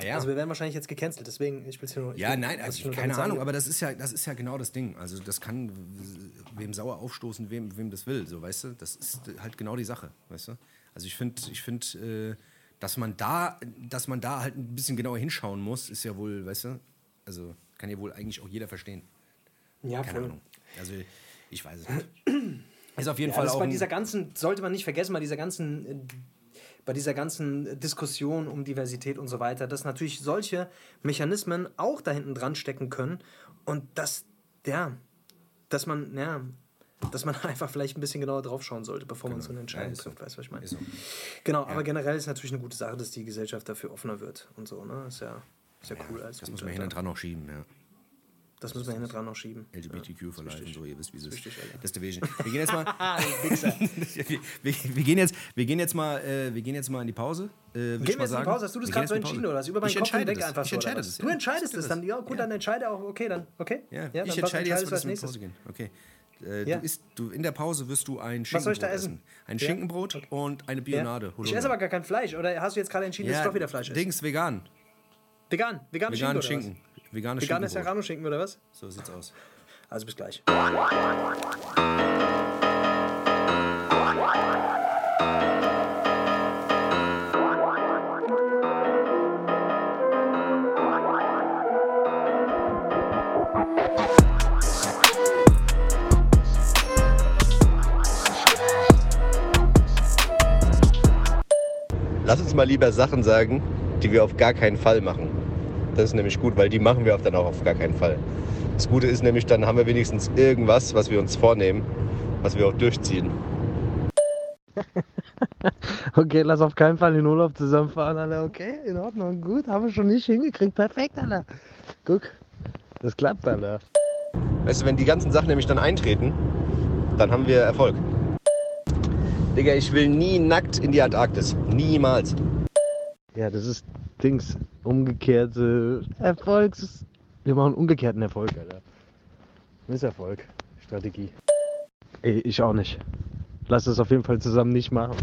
Ja, Also wir werden wahrscheinlich jetzt gecancelt, deswegen, ich will es nur. ich Ja, will- nein, also nur keine sagen Ahnung, will. aber das ist ja, das ist ja genau das Ding. Also das kann wem sauer aufstoßen, wem, wem das will, so weißt du. Das ist halt genau die Sache, weißt du. Also ich finde, ich finde, äh, dass man da, dass man da halt ein bisschen genauer hinschauen muss, ist ja wohl, weißt du. Also kann ja wohl eigentlich auch jeder verstehen. Ja, Keine voll. Ahnung. Also ich weiß es nicht. Ist auf jeden Ja, Fall auch. bei dieser ganzen, sollte man nicht vergessen, bei dieser ganzen, äh, bei dieser ganzen Diskussion um Diversität und so weiter, dass natürlich solche Mechanismen auch da hinten dran stecken können und dass, ja, dass man, ja, dass man einfach vielleicht ein bisschen genauer drauf schauen sollte, bevor man so eine Entscheidung Genau. Ja, so. trifft, weißt du, was ich meine? So. Genau, aber generell ist natürlich eine gute Sache, dass die Gesellschaft dafür offener wird und so, ne? Ist ja, ist ja cool. Als Das muss man hinten dran noch schieben, ja. Das müssen wir hinten dran noch schieben. LGBTQ für Life und so, ihr wisst, wie es ist. Wichtig, Alter. Das ist der Weg. Wir gehen jetzt mal. Du wir, wir, wir, gehen jetzt, wir, gehen jetzt mal, äh, wir gehen jetzt mal in die Pause. Äh, Gehen wir jetzt in die. Pause? Hast du das gerade so entschieden oder was? Über meinen ich Kopf hinweg das. einfach ich so, entscheide das. Du ja. entscheidest Ich es dann. Ja, gut, Ja. dann entscheide auch. Okay, dann. Okay? Ja, dann ich entscheide jetzt, entscheidest du was wir in als die Pause nächstes? gehen. Okay. Äh, Ja. du isst, du, in der Pause wirst du ein Was soll ich da Schinkenbrot essen? Ein Ja. Schinkenbrot und eine Bionade. Ja. Ich esse aber gar kein Fleisch. Oder hast du jetzt gerade entschieden, dass ja, es doch wieder Fleisch ist? Dings vegan. Vegan. Vegan Schinken. Schinken. Veganes. Serrano-Schinken oder was? So sieht's aus. Also bis gleich. Lass uns mal lieber Sachen sagen, die wir auf gar keinen Fall machen. Das ist nämlich gut, weil die machen wir auch dann auch auf gar keinen Fall. Das Gute ist nämlich, dann haben wir wenigstens irgendwas, was wir uns vornehmen, was wir auch durchziehen. Okay, lass auf keinen Fall den Urlaub zusammenfahren, Alter. Okay, in Ordnung, gut. Haben wir schon nicht hingekriegt. Perfekt, Alter. Guck, das klappt, Alter. Weißt du, wenn die ganzen Sachen nämlich dann eintreten, dann haben wir Erfolg. Digga, ich will nie nackt in die Antarktis. Niemals. Ja, das ist Dings. Umgekehrte Erfolgs. Wir machen umgekehrten Erfolg, Alter. Misserfolg. Strategie. Ey, ich auch nicht. Lass es auf jeden Fall zusammen nicht machen.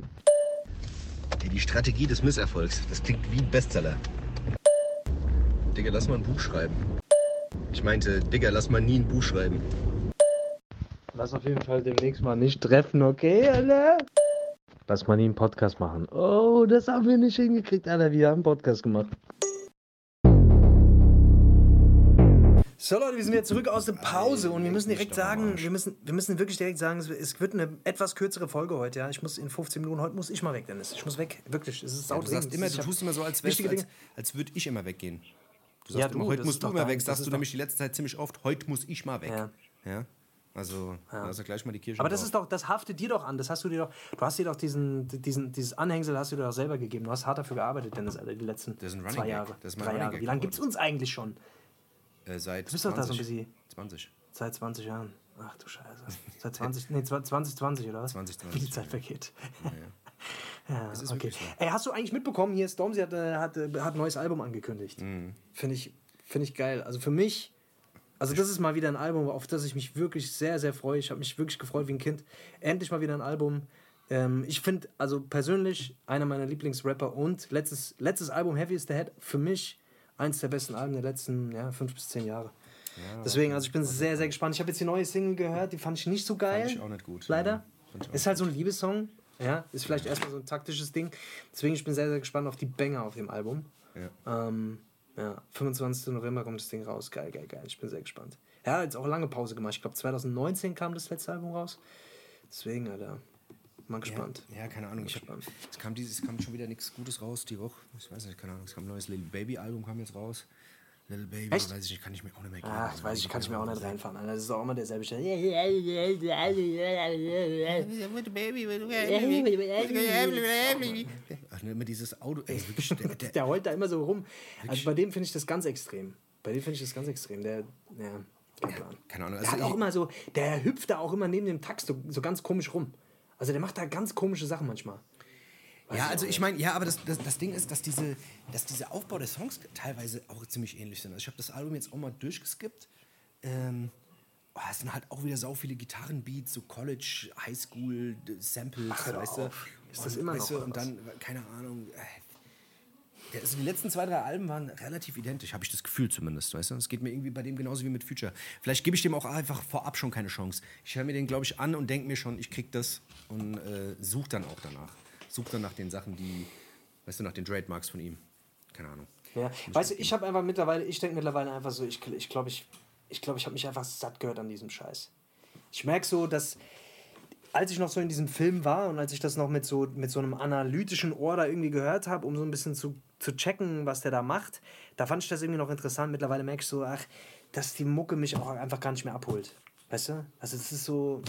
Die Strategie des Misserfolgs. Das klingt wie ein Bestseller. Digga, lass mal ein Buch schreiben. Ich meinte, Digga, lass mal nie ein Buch schreiben. Lass auf jeden Fall demnächst mal nicht treffen, okay, Alter? Lass mal nie einen Podcast machen. Oh, das haben wir nicht hingekriegt, Alter. Wir haben einen Podcast gemacht. So Leute, wir sind wieder zurück aus der Pause und wir müssen direkt sagen, wir müssen, wir müssen wirklich direkt sagen, es- wird eine etwas kürzere Folge heute, ja. Ich muss in 15 Minuten, heute muss ich mal weg, Dennis. Ich muss weg, wirklich. Es ist Ja, du, sagst immer, du tust immer so, als, wärst, als, als würde ich immer weggehen. Du sagst Ja, immer, du, heute das musst du immer weg, das sagst du nämlich die letzte Zeit ziemlich oft, heute muss ich mal weg. Ja. Ja. Also, hast du gleich mal die Kirche. Aber das drauf. ist doch, das haftet dir doch an. Das hast du dir doch, du hast dir doch diesen, diesen, dieses Anhängsel hast du dir doch selber gegeben. Du hast hart dafür gearbeitet, Dennis, die letzten Das ist ein Running zwei. Jahre. Das ist mein drei Jahre. Wie lange gibt es uns eigentlich schon? äh, seit Du bist doch da so ein 20. bisschen, 20. seit 20 Jahren. Ach du Scheiße. Seit 20, nee, 2020 oder was? 2020, Wie die Zeit vergeht. Ja, Es ist okay. so. Ey, hast du eigentlich mitbekommen, hier Stormzy hat, äh, hat, äh, hat ein neues Album angekündigt. Mhm. Finde ich, find ich geil. Also für mich, also das ist mal wieder ein Album, auf das ich mich wirklich sehr, sehr freue. Ich habe mich wirklich gefreut wie ein Kind. Endlich mal wieder ein Album, Ähm, ich finde, also persönlich, einer meiner Lieblingsrapper und letztes, letztes Album, Heavy is the Head, für mich eins der besten Alben der letzten ja, fünf bis zehn Jahre. Deswegen, also ich bin sehr, sehr gespannt. Ich habe jetzt die neue Single gehört, die fand ich nicht so geil. ich auch nicht gut, Leider. ja. Fand Ist halt so ein Liebessong. Ja, ist vielleicht erstmal so ein taktisches Ding. Deswegen, ich bin sehr, sehr gespannt auf die Banger auf dem Album. Ja. Ähm, ja, 25. November kommt das Ding raus. Geil, geil, geil. Ich bin sehr gespannt. Ja, jetzt auch lange Pause gemacht. Ich glaube, 2019 kam das letzte Album raus. Deswegen, Alter, mal gespannt. Ja, keine Ahnung. Ich hab, gespannt. es, kam dieses, es kam schon wieder nichts Gutes raus die Woche. Ich weiß nicht, keine Ahnung. Es kam ein neues Little Baby Album, kam jetzt raus. Little Baby, Echt? weiß ich nicht, kann ich mir auch nicht mehr geben. Ach, ich weiß, ich kann ich mir auch nicht reinfahren. Alter. Das ist auch immer derselbe Stelle. Ach, immer dieses Auto. Ey, wirklich, der, der, Der heult da immer so rum. Also bei dem finde ich das ganz extrem. Bei dem finde ich das ganz extrem. Der, ja, kein Plan. keine Ahnung. Der hat Also, auch immer so, der hüpft da auch immer neben dem Takt so, so ganz komisch rum. Also der macht da ganz komische Sachen manchmal. Ja, also ich meine, ja, aber das, das, das Ding ist, dass diese, dass dieser Aufbau der Songs teilweise auch ziemlich ähnlich sind. Also ich habe das Album jetzt auch mal durchgeskippt. Ähm, oh, es sind halt auch wieder sau viele Gitarrenbeats, so College, Highschool, Samples, Ach, weißt du. Ist das Und, immer noch, du, Und dann, keine Ahnung. äh, Also die letzten zwei, drei Alben waren relativ identisch, habe ich das Gefühl zumindest, weißt du? Es geht mir irgendwie bei dem genauso wie mit Future. Vielleicht gebe ich dem auch einfach vorab schon keine Chance. Ich höre mir den, glaube ich, an und denke mir schon, ich krieg das und äh, suche dann auch danach. Suche dann nach den Sachen, die, weißt du, nach den Trademarks von ihm. Keine Ahnung. Ja. Weißt du, ich habe einfach mittlerweile, ich denke mittlerweile einfach so, ich glaube, ich, glaub, ich, ich, glaub, ich habe mich einfach satt gehört an diesem Scheiß. Ich merke so, dass als ich noch so in diesem Film war und als ich das noch mit so, mit so einem analytischen Ohr da irgendwie gehört habe, um so ein bisschen zu, zu checken, was der da macht, da fand ich das irgendwie noch interessant. Mittlerweile merke ich so, ach, dass die Mucke mich auch einfach gar nicht mehr abholt. Weißt du? Also das ist so,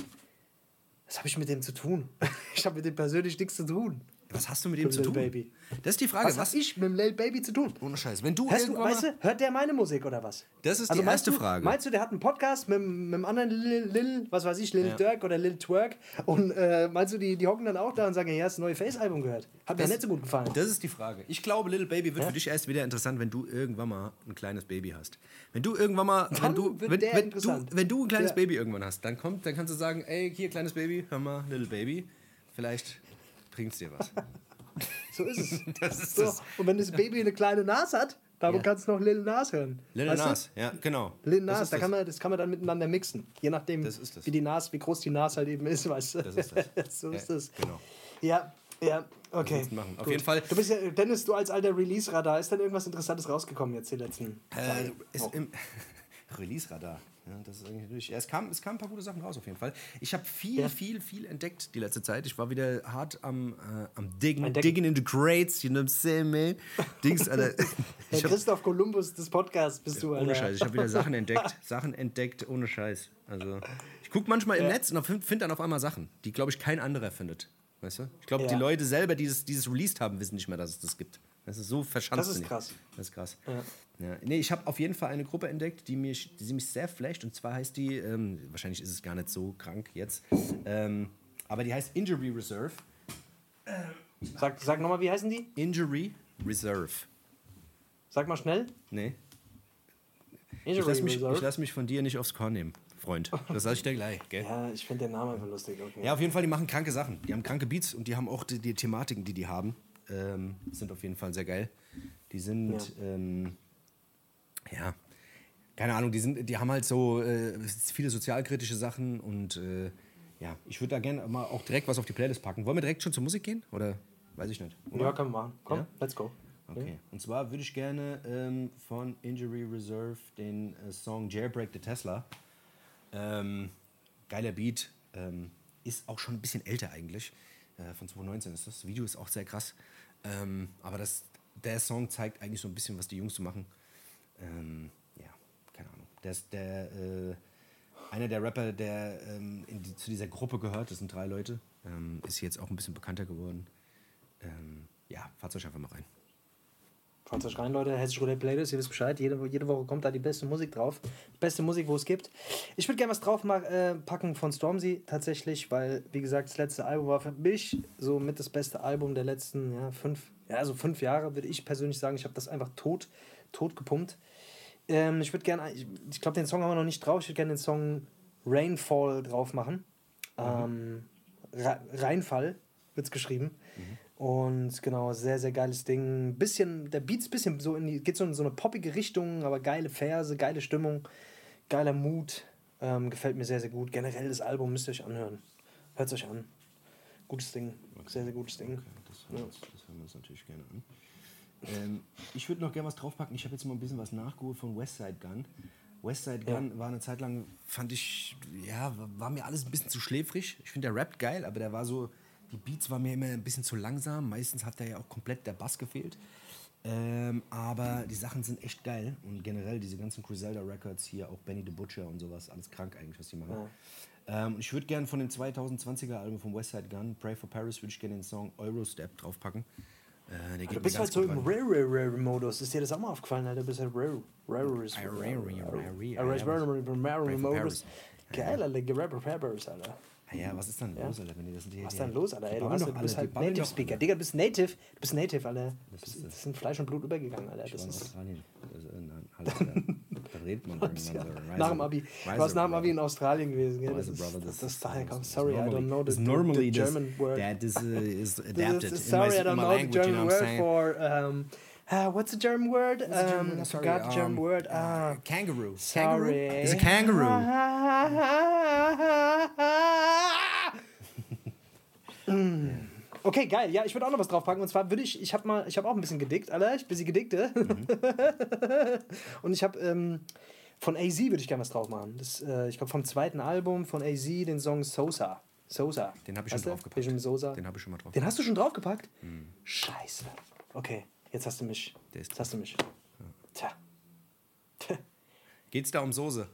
was habe ich mit dem zu tun? Ich habe mit dem persönlich nichts zu tun. Was hast du mit ihm Mit zu Lil tun? Baby. Das ist die Frage. Was Was, habe ich mit dem Lil Baby zu tun? Ohne Scheiß. Wenn du Hörst du, weißt du, hört der meine Musik oder was? Das ist die Also meinst erste du, Frage. Meinst du, der hat einen Podcast mit, mit einem anderen Lil, Lil, was weiß ich, Lil Ja. Dirk oder Lil Twerk und äh, meinst du, die, die hocken dann auch da und sagen, ja, hast du ein neues Face-Album gehört? Hat mir Das- nicht so gut gefallen. Das ist die Frage. Ich glaube, Little Baby wird für dich erst wieder interessant, wenn du irgendwann mal ein kleines Baby hast. Wenn du irgendwann mal, wenn du, wenn, wenn, du, wenn du ein kleines Ja. Baby irgendwann hast, dann kommt, dann kannst du sagen, ey, hier kleines Baby, hör mal, Little Baby, vielleicht bringt's dir was. so ist es. Das ist so. das. Und wenn das Baby eine kleine Nase hat, darum Ja. kannst du noch Lil Nas hören. Little Weißt du? Nas, ja, genau. Lil Nas, da das. kann man, das kann man dann miteinander mixen. Je nachdem, wie die Nas, wie groß die Nas halt eben ist, weißt du. Das ist das. so ist Ja, das. genau. Ja, ja, okay. du? Auf Gut. jeden Fall- Du bist ja, Dennis, du als alter Release-Radar, ist denn irgendwas Interessantes rausgekommen jetzt die letzten Äh, ist im Release-Radar. Ja, das ist natürlich, ja, es, kam, es kamen ein paar gute Sachen raus auf jeden Fall. Ich habe viel, Ja. viel, viel entdeckt die letzte Zeit. Ich war wieder hart am, äh, am Diggen, digging in the crates, you know what I'm saying, man? Dings, Alter. Der Christoph Kolumbus des Podcasts bist du, Alter. ohne Scheiß, ich habe wieder Sachen entdeckt. Sachen entdeckt, ohne Scheiß. Also, ich gucke manchmal im. Netz und finde dann auf einmal Sachen, die, glaube ich, kein anderer findet. Weißt du? Ich glaube, die Leute selber, die das, die das released haben, wissen nicht mehr, dass es das gibt. Das ist so verschanzt. Das ist krass. Das ist krass. Ja. Ja. Nee, ich habe auf jeden Fall eine Gruppe entdeckt, die mich, die mich sehr flasht. Und zwar heißt die, ähm, wahrscheinlich ist es gar nicht so krank jetzt, ähm, aber die heißt Injury Reserve. Sag, sag nochmal, wie heißen die? Injury Reserve. Sag mal schnell. Nee. Ich Injury lasse mich, Reserve. ich lass mich von dir nicht aufs Korn nehmen, Freund. Das sag ich dir gleich, gell? Ja, ich finde den Namen einfach lustig. Okay. Ja, auf jeden Fall, die machen kranke Sachen. Die haben kranke Beats und die haben auch die, die Thematiken, die die haben, ähm, sind auf jeden Fall sehr geil. Die sind, Ja. ähm, ja, keine Ahnung, die, sind, die haben halt so äh, viele sozialkritische Sachen und äh, ja, ich würde da gerne mal auch direkt was auf die Playlist packen. Wollen wir direkt schon zur Musik gehen? Oder weiß ich nicht? Oder? Ja, können wir machen. Komm, Ja? let's go. Okay. Und zwar würde ich gerne ähm, von Injury Reserve den äh, Song Jailbreak the Tesla. Ähm, geiler Beat. Ähm, ist auch schon ein bisschen älter eigentlich. Äh, von 2019 ist das. Das Video ist auch sehr krass. Ähm, aber das, der Song zeigt eigentlich so ein bisschen, was die Jungs so machen. Ähm, ja, keine Ahnung. Der ist der, äh, einer der Rapper, der ähm, die, zu dieser Gruppe gehört, das sind drei Leute, ähm, ist jetzt auch ein bisschen bekannter geworden. Ähm, ja, fahrt euch einfach mal rein. Fahrt euch rein, Leute. Hessische Roulette Playlist, ihr wisst Bescheid. Jede, jede Woche kommt da die beste Musik drauf. Beste Musik, wo es gibt. Ich würde gerne was drauf äh, packen von Stormzy tatsächlich, weil, wie gesagt, das letzte Album war für mich so mit das beste Album der letzten ja, fünf, ja, also fünf Jahre, würde ich persönlich sagen. Ich habe das einfach tot, tot gepumpt. Ähm, ich würde gerne, ich, ich glaube, den Song haben wir noch nicht drauf. Ich würde gerne den Song Rainfall drauf machen. Ähm, Ra- Reinfall wird es geschrieben. Mhm. Und genau, sehr, sehr geiles Ding. Bisschen, der Beat ist bisschen so in die, geht so in so eine poppige Richtung, aber geile Verse, geile Stimmung, geiler Mut. Ähm, gefällt mir sehr, sehr gut. Generell das Album müsst ihr euch anhören. Hört es euch an. Gutes Ding. Sehr, sehr gutes Ding. Das hören, wir uns, das hören wir uns natürlich gerne an. Ähm, ich würde noch gerne was draufpacken. Ich habe jetzt mal ein bisschen was nachgeholt von Westside Gun. Westside Gun war eine Zeit lang, fand ich, ja, war mir alles ein bisschen zu schläfrig. Ich finde der Rap geil, aber der war so, die Beats waren mir immer ein bisschen zu langsam. Meistens hat da ja auch komplett der Bass gefehlt. Ähm, aber die Sachen sind echt geil und generell diese ganzen Griselda Records hier, auch Benny the Butcher und sowas, alles krank eigentlich, was die machen. Ähm, ich würde gerne von dem 2020er Album von Westside Gun, Pray for Paris, würde ich gerne den Song Eurostep draufpacken. Äh, der geht Du bist halt so im. Rare, Rare, Modus. Ist dir das auch mal aufgefallen, Alter? Du bist halt Rare, Rare, ist Rare, Rare, Rare, Rare, Rare, Rare, Rare, for Modus. Paris. Geil, Alter. Rappers, Alter. Ah Ja, was ist dann los, Alter, wenn die das die Was ist denn los, Alter? du, hast, du bist halt Native Speaker. Digga, du bist Native. Du bist Native, Alter. Das ist in Fleisch und Blut übergegangen, Alter. Das ist, Australien. Da redet man irgendwann so. Rise nach dem Abi. Du warst nach dem Abi in. Australien gewesen, gell? Das ist, brother, das, das das daher kommt. Sorry, I don't know the, normally the this- German word. That is, uh, is This adapted is- in sorry, my, I in don't know language, the you German know what word saying? for. Um, uh, what's the German word? Um, German- sorry, forgot the German um, word. Ah, Kangaroo. sorry. Kangaroo? It's a kangaroo. Mm. Okay, geil. Ja, ich würde auch noch was draufpacken. Und zwar würde ich, ich habe mal, ich habe auch ein bisschen gedickt, Alter. Ich bin sie gedickt, Mhm. Und ich habe ähm, von AZ würde ich gerne was drauf machen. Das, äh, ich glaube vom zweiten Album von AZ den Song Sosa. Sosa. Den habe ich schon draufgepackt. Den habe ich schon mal drauf. Den hast du schon draufgepackt? Scheiße. Okay, jetzt hast du mich. Der ist jetzt hast du mich. Tja. Tja. Geht's da um Soße?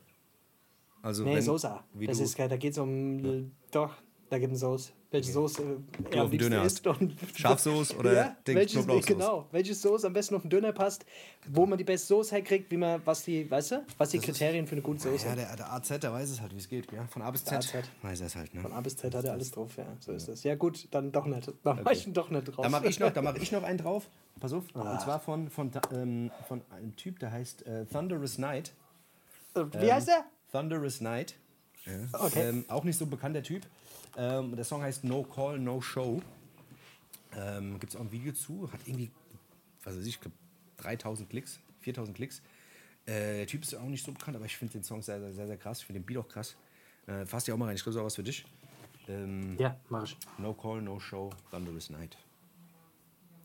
Also Nee, wenn, Sosa. Wie Das ist, da geht es um. Doch, da gibt es Soße. Welche Soße auf am liebsten Döner isst. Und Schafsoße oder ja, Ding, welches? Genau, welche Soße am besten auf den Döner passt, wo man die beste Soße herkriegt, wie man, was die, weißt du, was die Kriterien für eine gute Soße ja, der, der AZ, der weiß es halt, wie es geht. Ja? Von A bis Z. AZ. Weiß er es halt. Ne? Von A bis Z hat er alles drauf, ja, so ist das. Ja gut, dann doch nicht. Dann mach ich ihn doch nicht drauf. Da mache ich, noch- da mach ich noch einen drauf. Pass auf. Ah. Und zwar von, von, ähm, von einem Typ, der heißt äh, Thunderous Night. Äh, Wie heißt er? Thunderous Night. Ja. Okay. Ähm, auch nicht so bekannter Typ. Ähm, der Song heißt No Call, No Show. Ähm, Gibt es auch ein Video zu. Hat irgendwie, was weiß ich, ich glaub, 3000 Klicks, 4000 Klicks. Äh, der Typ ist auch nicht so bekannt, aber ich finde den Song sehr, sehr, sehr, sehr krass. Ich finde den Beat auch krass. Äh, fass dir auch mal rein. Ich ist auch was für dich. Ähm, Ja, mach ich. No Call, No Show, Thunderous Night.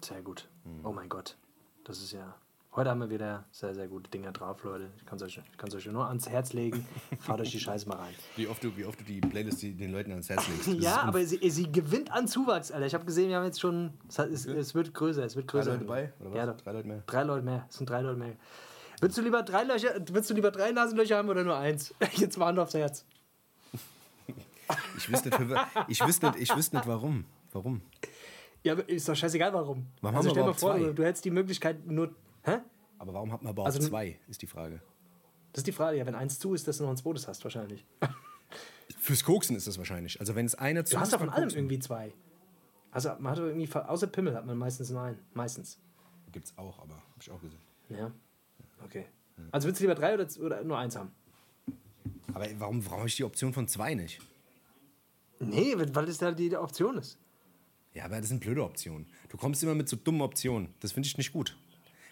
Sehr gut. Hm. Oh mein Gott. Das ist ja. Heute haben wir wieder sehr, sehr gute Dinge drauf, Leute. Ich kann es euch, ich kann's euch nur ans Herz legen. Fahrt euch die Scheiße mal rein. Wie oft du, wie oft du die Playlist die, den Leuten ans Herz legst. Ja, aber sie, sie gewinnt an Zuwachs, Alter. Ich habe gesehen, wir haben jetzt schon. Es, hat- es, es wird größer, es wird Drei größer. Leute bei? Oder was? Ja. Drei Leute mehr? Drei Leute mehr. Es sind drei Leute mehr. Würdest du lieber drei Löcher, würdest du lieber drei Nasenlöcher haben oder nur eins? Jetzt mal Hand aufs Herz. Ich wüsste nicht, ich wüsste nicht, ich wüsste nicht warum. Warum? Ja, ist doch scheißegal, warum. Warum also haben wir stell mal vor, zwei? du hättest die Möglichkeit nur. Hä? Aber warum hat man überhaupt Also- zwei, ist die Frage. Das ist die Frage. Ja, wenn eins zu ist, dass du noch ein zweites hast, wahrscheinlich. Fürs Koksen ist das wahrscheinlich. Also wenn es einer zu Du hast ist doch von allem Koksen, irgendwie zwei. Also man hat irgendwie, außer Pimmel hat man meistens nur einen. Meistens. Gibt's auch, aber hab ich auch gesehen. Ja. Okay. Also willst du lieber drei oder, oder nur eins haben? Aber warum, habe ich die Option von zwei nicht? Nee, weil das da die Option ist. Ja, aber das sind blöde Optionen. Du kommst immer mit so dummen Optionen. Das finde ich nicht gut.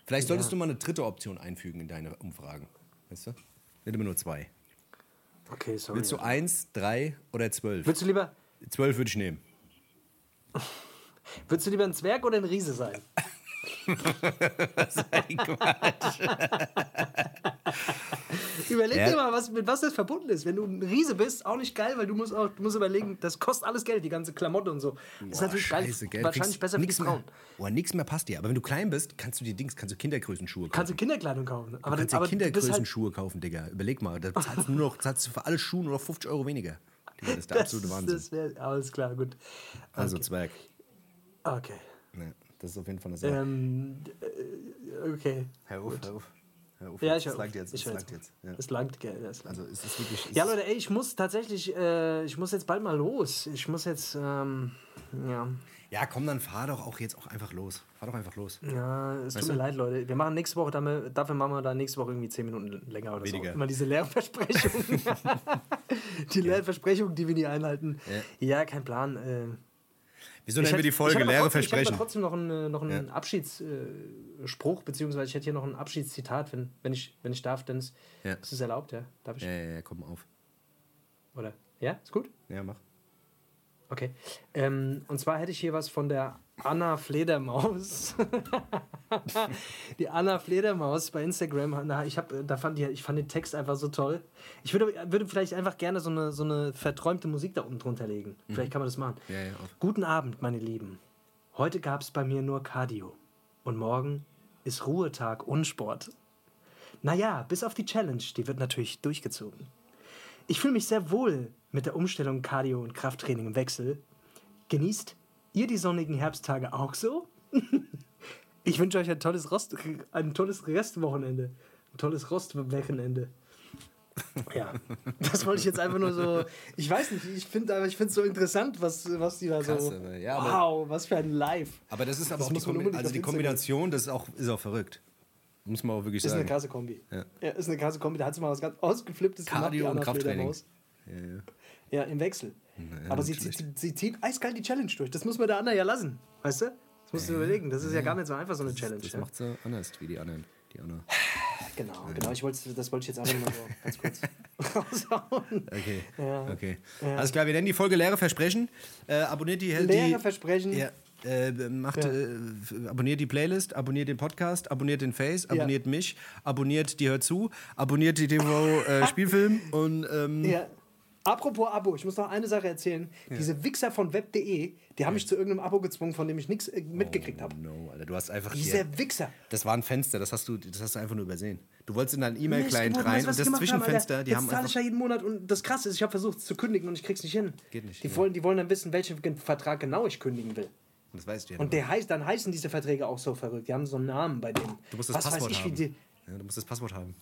Vielleicht solltest du mal eine dritte Option einfügen in deine Umfragen. Weißt du? Nicht immer nur zwei. Okay, sorry. Willst du eins, drei oder zwölf? Willst du lieber, Zwölf würde ich nehmen. willst du lieber ein Zwerg oder ein Riese sein? Überleg Ja. dir mal, was, mit was das verbunden ist. Wenn du ein Riese bist, auch nicht geil, weil du musst auch du musst überlegen, das kostet alles Geld, die ganze Klamotte und so. ist natürlich geil, wahrscheinlich besser für die Frauen. Oh, nichts mehr passt dir. Aber wenn du klein bist, kannst du die Dings, kannst du Kindergrößenschuhe kaufen. Kannst du Kinderkleidung kaufen. Aber, Du kannst bist halt, Kindergrößenschuhe kaufen, Digga. Überleg mal, da zahlst du nur noch, zahlst du für alle Schuhe nur noch 50 Euro weniger. Digga, das ist der das, absolute Wahnsinn. das wäre alles klar, gut. also Zwerg. Okay. Ja, das ist auf jeden Fall eine Sache. Ähm, äh, okay. hör auf, hör auf. Hör auf. Ja, ich das hör langt jetzt. Ich hör langt jetzt. Ja. Es langt, gell. Das langt. Also es ist wirklich. Es Ja, Leute, ey, ich muss tatsächlich, äh, ich muss jetzt bald mal los. Ich muss jetzt, ähm, ja, ja, komm, dann fahr doch auch jetzt auch einfach los. Fahr doch einfach los. ja, es tut Weißt mir du? leid, Leute. Wir machen nächste Woche, dafür machen wir dann nächste Woche irgendwie 10 Minuten länger oder Weniger. so. Immer diese leeren Versprechungen. die leeren Versprechungen, die wir nie einhalten. Ja, kein Plan. Äh, Wieso nennen wir die Folge ich leere trotzdem, Ich Versprechen? habe trotzdem noch einen, äh, noch einen Abschiedsspruch, beziehungsweise ich hätte hier noch ein Abschiedszitat, wenn, wenn, ich, wenn ich darf, Dennis. Ja. Ist es erlaubt, ja? Darf ich? Ja, ja, ja, komm auf. Oder? Ja, ist gut? Ja, mach. Okay. Ähm, und zwar hätte ich hier was von der Anna Fledermaus. die Anna Fledermaus bei Instagram. Na, ich, hab, da fand die, ich fand den Text einfach so toll. Ich würde, würde vielleicht einfach gerne so eine, so eine verträumte Musik da unten drunter legen. Vielleicht kann man das machen. Ja, ja. Guten Abend, meine Lieben. Heute gab es bei mir nur Cardio. Und morgen ist Ruhetag und Sport. Naja, bis auf die Challenge, die wird natürlich durchgezogen. Ich fühle mich sehr wohl mit der Umstellung Cardio und Krafttraining im Wechsel. Genießt ihr die sonnigen Herbsttage auch so? ich wünsche euch ein tolles, Rost, ein tolles Restwochenende. Ein tolles Rostwochenende. Ja, das wollte ich jetzt einfach nur so. Ich weiß nicht, ich finde aber ich finde es so interessant, was, was die da Krass, so. ja, wow, was für ein Live. Aber das ist aber Das auch die, Kombi also die Kombination, das ist auch, ist auch verrückt. Muss man auch wirklich Ist eine sagen. krasse Kombi. Ja. Ja. ist eine krasse Kombi. Da hat sie mal was ganz ausgeflipptes Cardio die und Anna Krafttraining. Ja, ja. Ja, im Wechsel. Aber sie, sie, sie zieht eiskalt die Challenge durch. Das muss man der Anna ja lassen. Weißt du? Das musst du überlegen. Das ist ja gar nicht so einfach, so eine Challenge. Das ja. macht sie anders wie die anderen. Die Anna. Genau, genau. Ich wollte, das wollte ich jetzt einfach mal so ganz kurz raushauen. Okay. Ja. okay. Alles klar, wir nennen die Folge Leere Versprechen. Äh, abonniert die. die Leere Versprechen. Ja. Äh, macht, Ja. äh, abonniert die Playlist, abonniert den Podcast, abonniert den Face, abonniert mich, abonniert die Hört zu, abonniert die TV äh, Spielfilm und ähm, Ja. Apropos Abo, ich muss noch eine Sache erzählen. Diese Wichser von web.de, die haben mich zu irgendeinem Abo gezwungen, von dem ich nichts äh, mitgekriegt habe. no, Alter, du hast einfach Diese hier, Wichser. das war ein Fenster, das hast du, das hast du einfach nur übersehen. Du wolltest in deinen E-Mail-Client Bruder, rein weißt und das haben, Zwischenfenster, Alter? die Jetzt haben zahle ich ja jeden Monat und das Krasse ist, ich habe versucht es zu kündigen und ich krieg's nicht hin. Geht nicht, Die, ja. wollen, die wollen dann wissen, welchen Vertrag genau ich kündigen will. das weißt du ja. Und der heißt, dann heißen diese Verträge auch so verrückt. Die haben so einen Namen bei denen. du musst das Was Passwort ich, haben. die. ja, du musst das Passwort haben.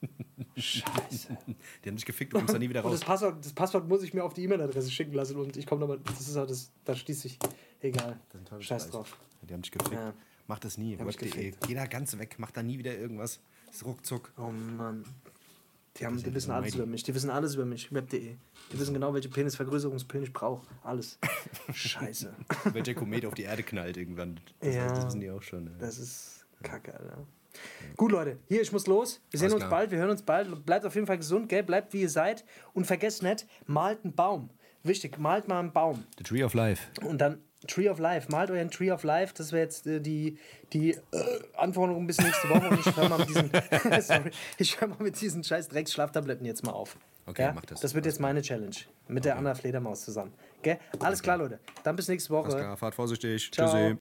Scheiße. Die haben dich gefickt, du kommst da nie wieder Und raus. das Passwort, das Passwort muss ich mir auf die E-Mail-Adresse schicken lassen und ich komme nochmal. Das ist auch das, da schließt sich. Egal. Scheiß drauf. Die haben dich gefickt. Ja. Mach das nie. Web.de. Geh da ganz weg, mach da nie wieder irgendwas. Das ist ruckzuck. Oh Mann. Die, haben, die wissen alles mighty. über mich. Die wissen alles über mich. Web.de. Die wissen genau, welche Penisvergrößerungspillen ich brauche. Alles. Scheiße. Welcher Komet auf die Erde knallt irgendwann. Das, Ja. das wissen die auch schon. Ja. Das ist kacke, Alter. Gut, Leute, hier, ich muss los. Wir sehen Alles uns klar. bald, wir hören uns bald. Bleibt auf jeden Fall gesund, gell? Bleibt wie ihr seid. Und vergesst nicht, malt einen Baum. Wichtig, malt mal einen Baum. The Tree of Life. Und dann Tree of Life. Malt euren Tree of Life. Das wäre jetzt äh, die, die äh, Anforderung bis nächste Woche. Und ich höre mal mit diesen, sorry, ich hör mal mit diesen scheiß Drecks-Schlaftabletten jetzt mal auf. Okay, ja? mach das. Das wird jetzt meine Challenge. Mit der Anna Fledermaus zusammen. Gell? Alles klar, Leute. Dann bis nächste Woche. Alles klar, fahrt vorsichtig. Ciao. Tschüssi.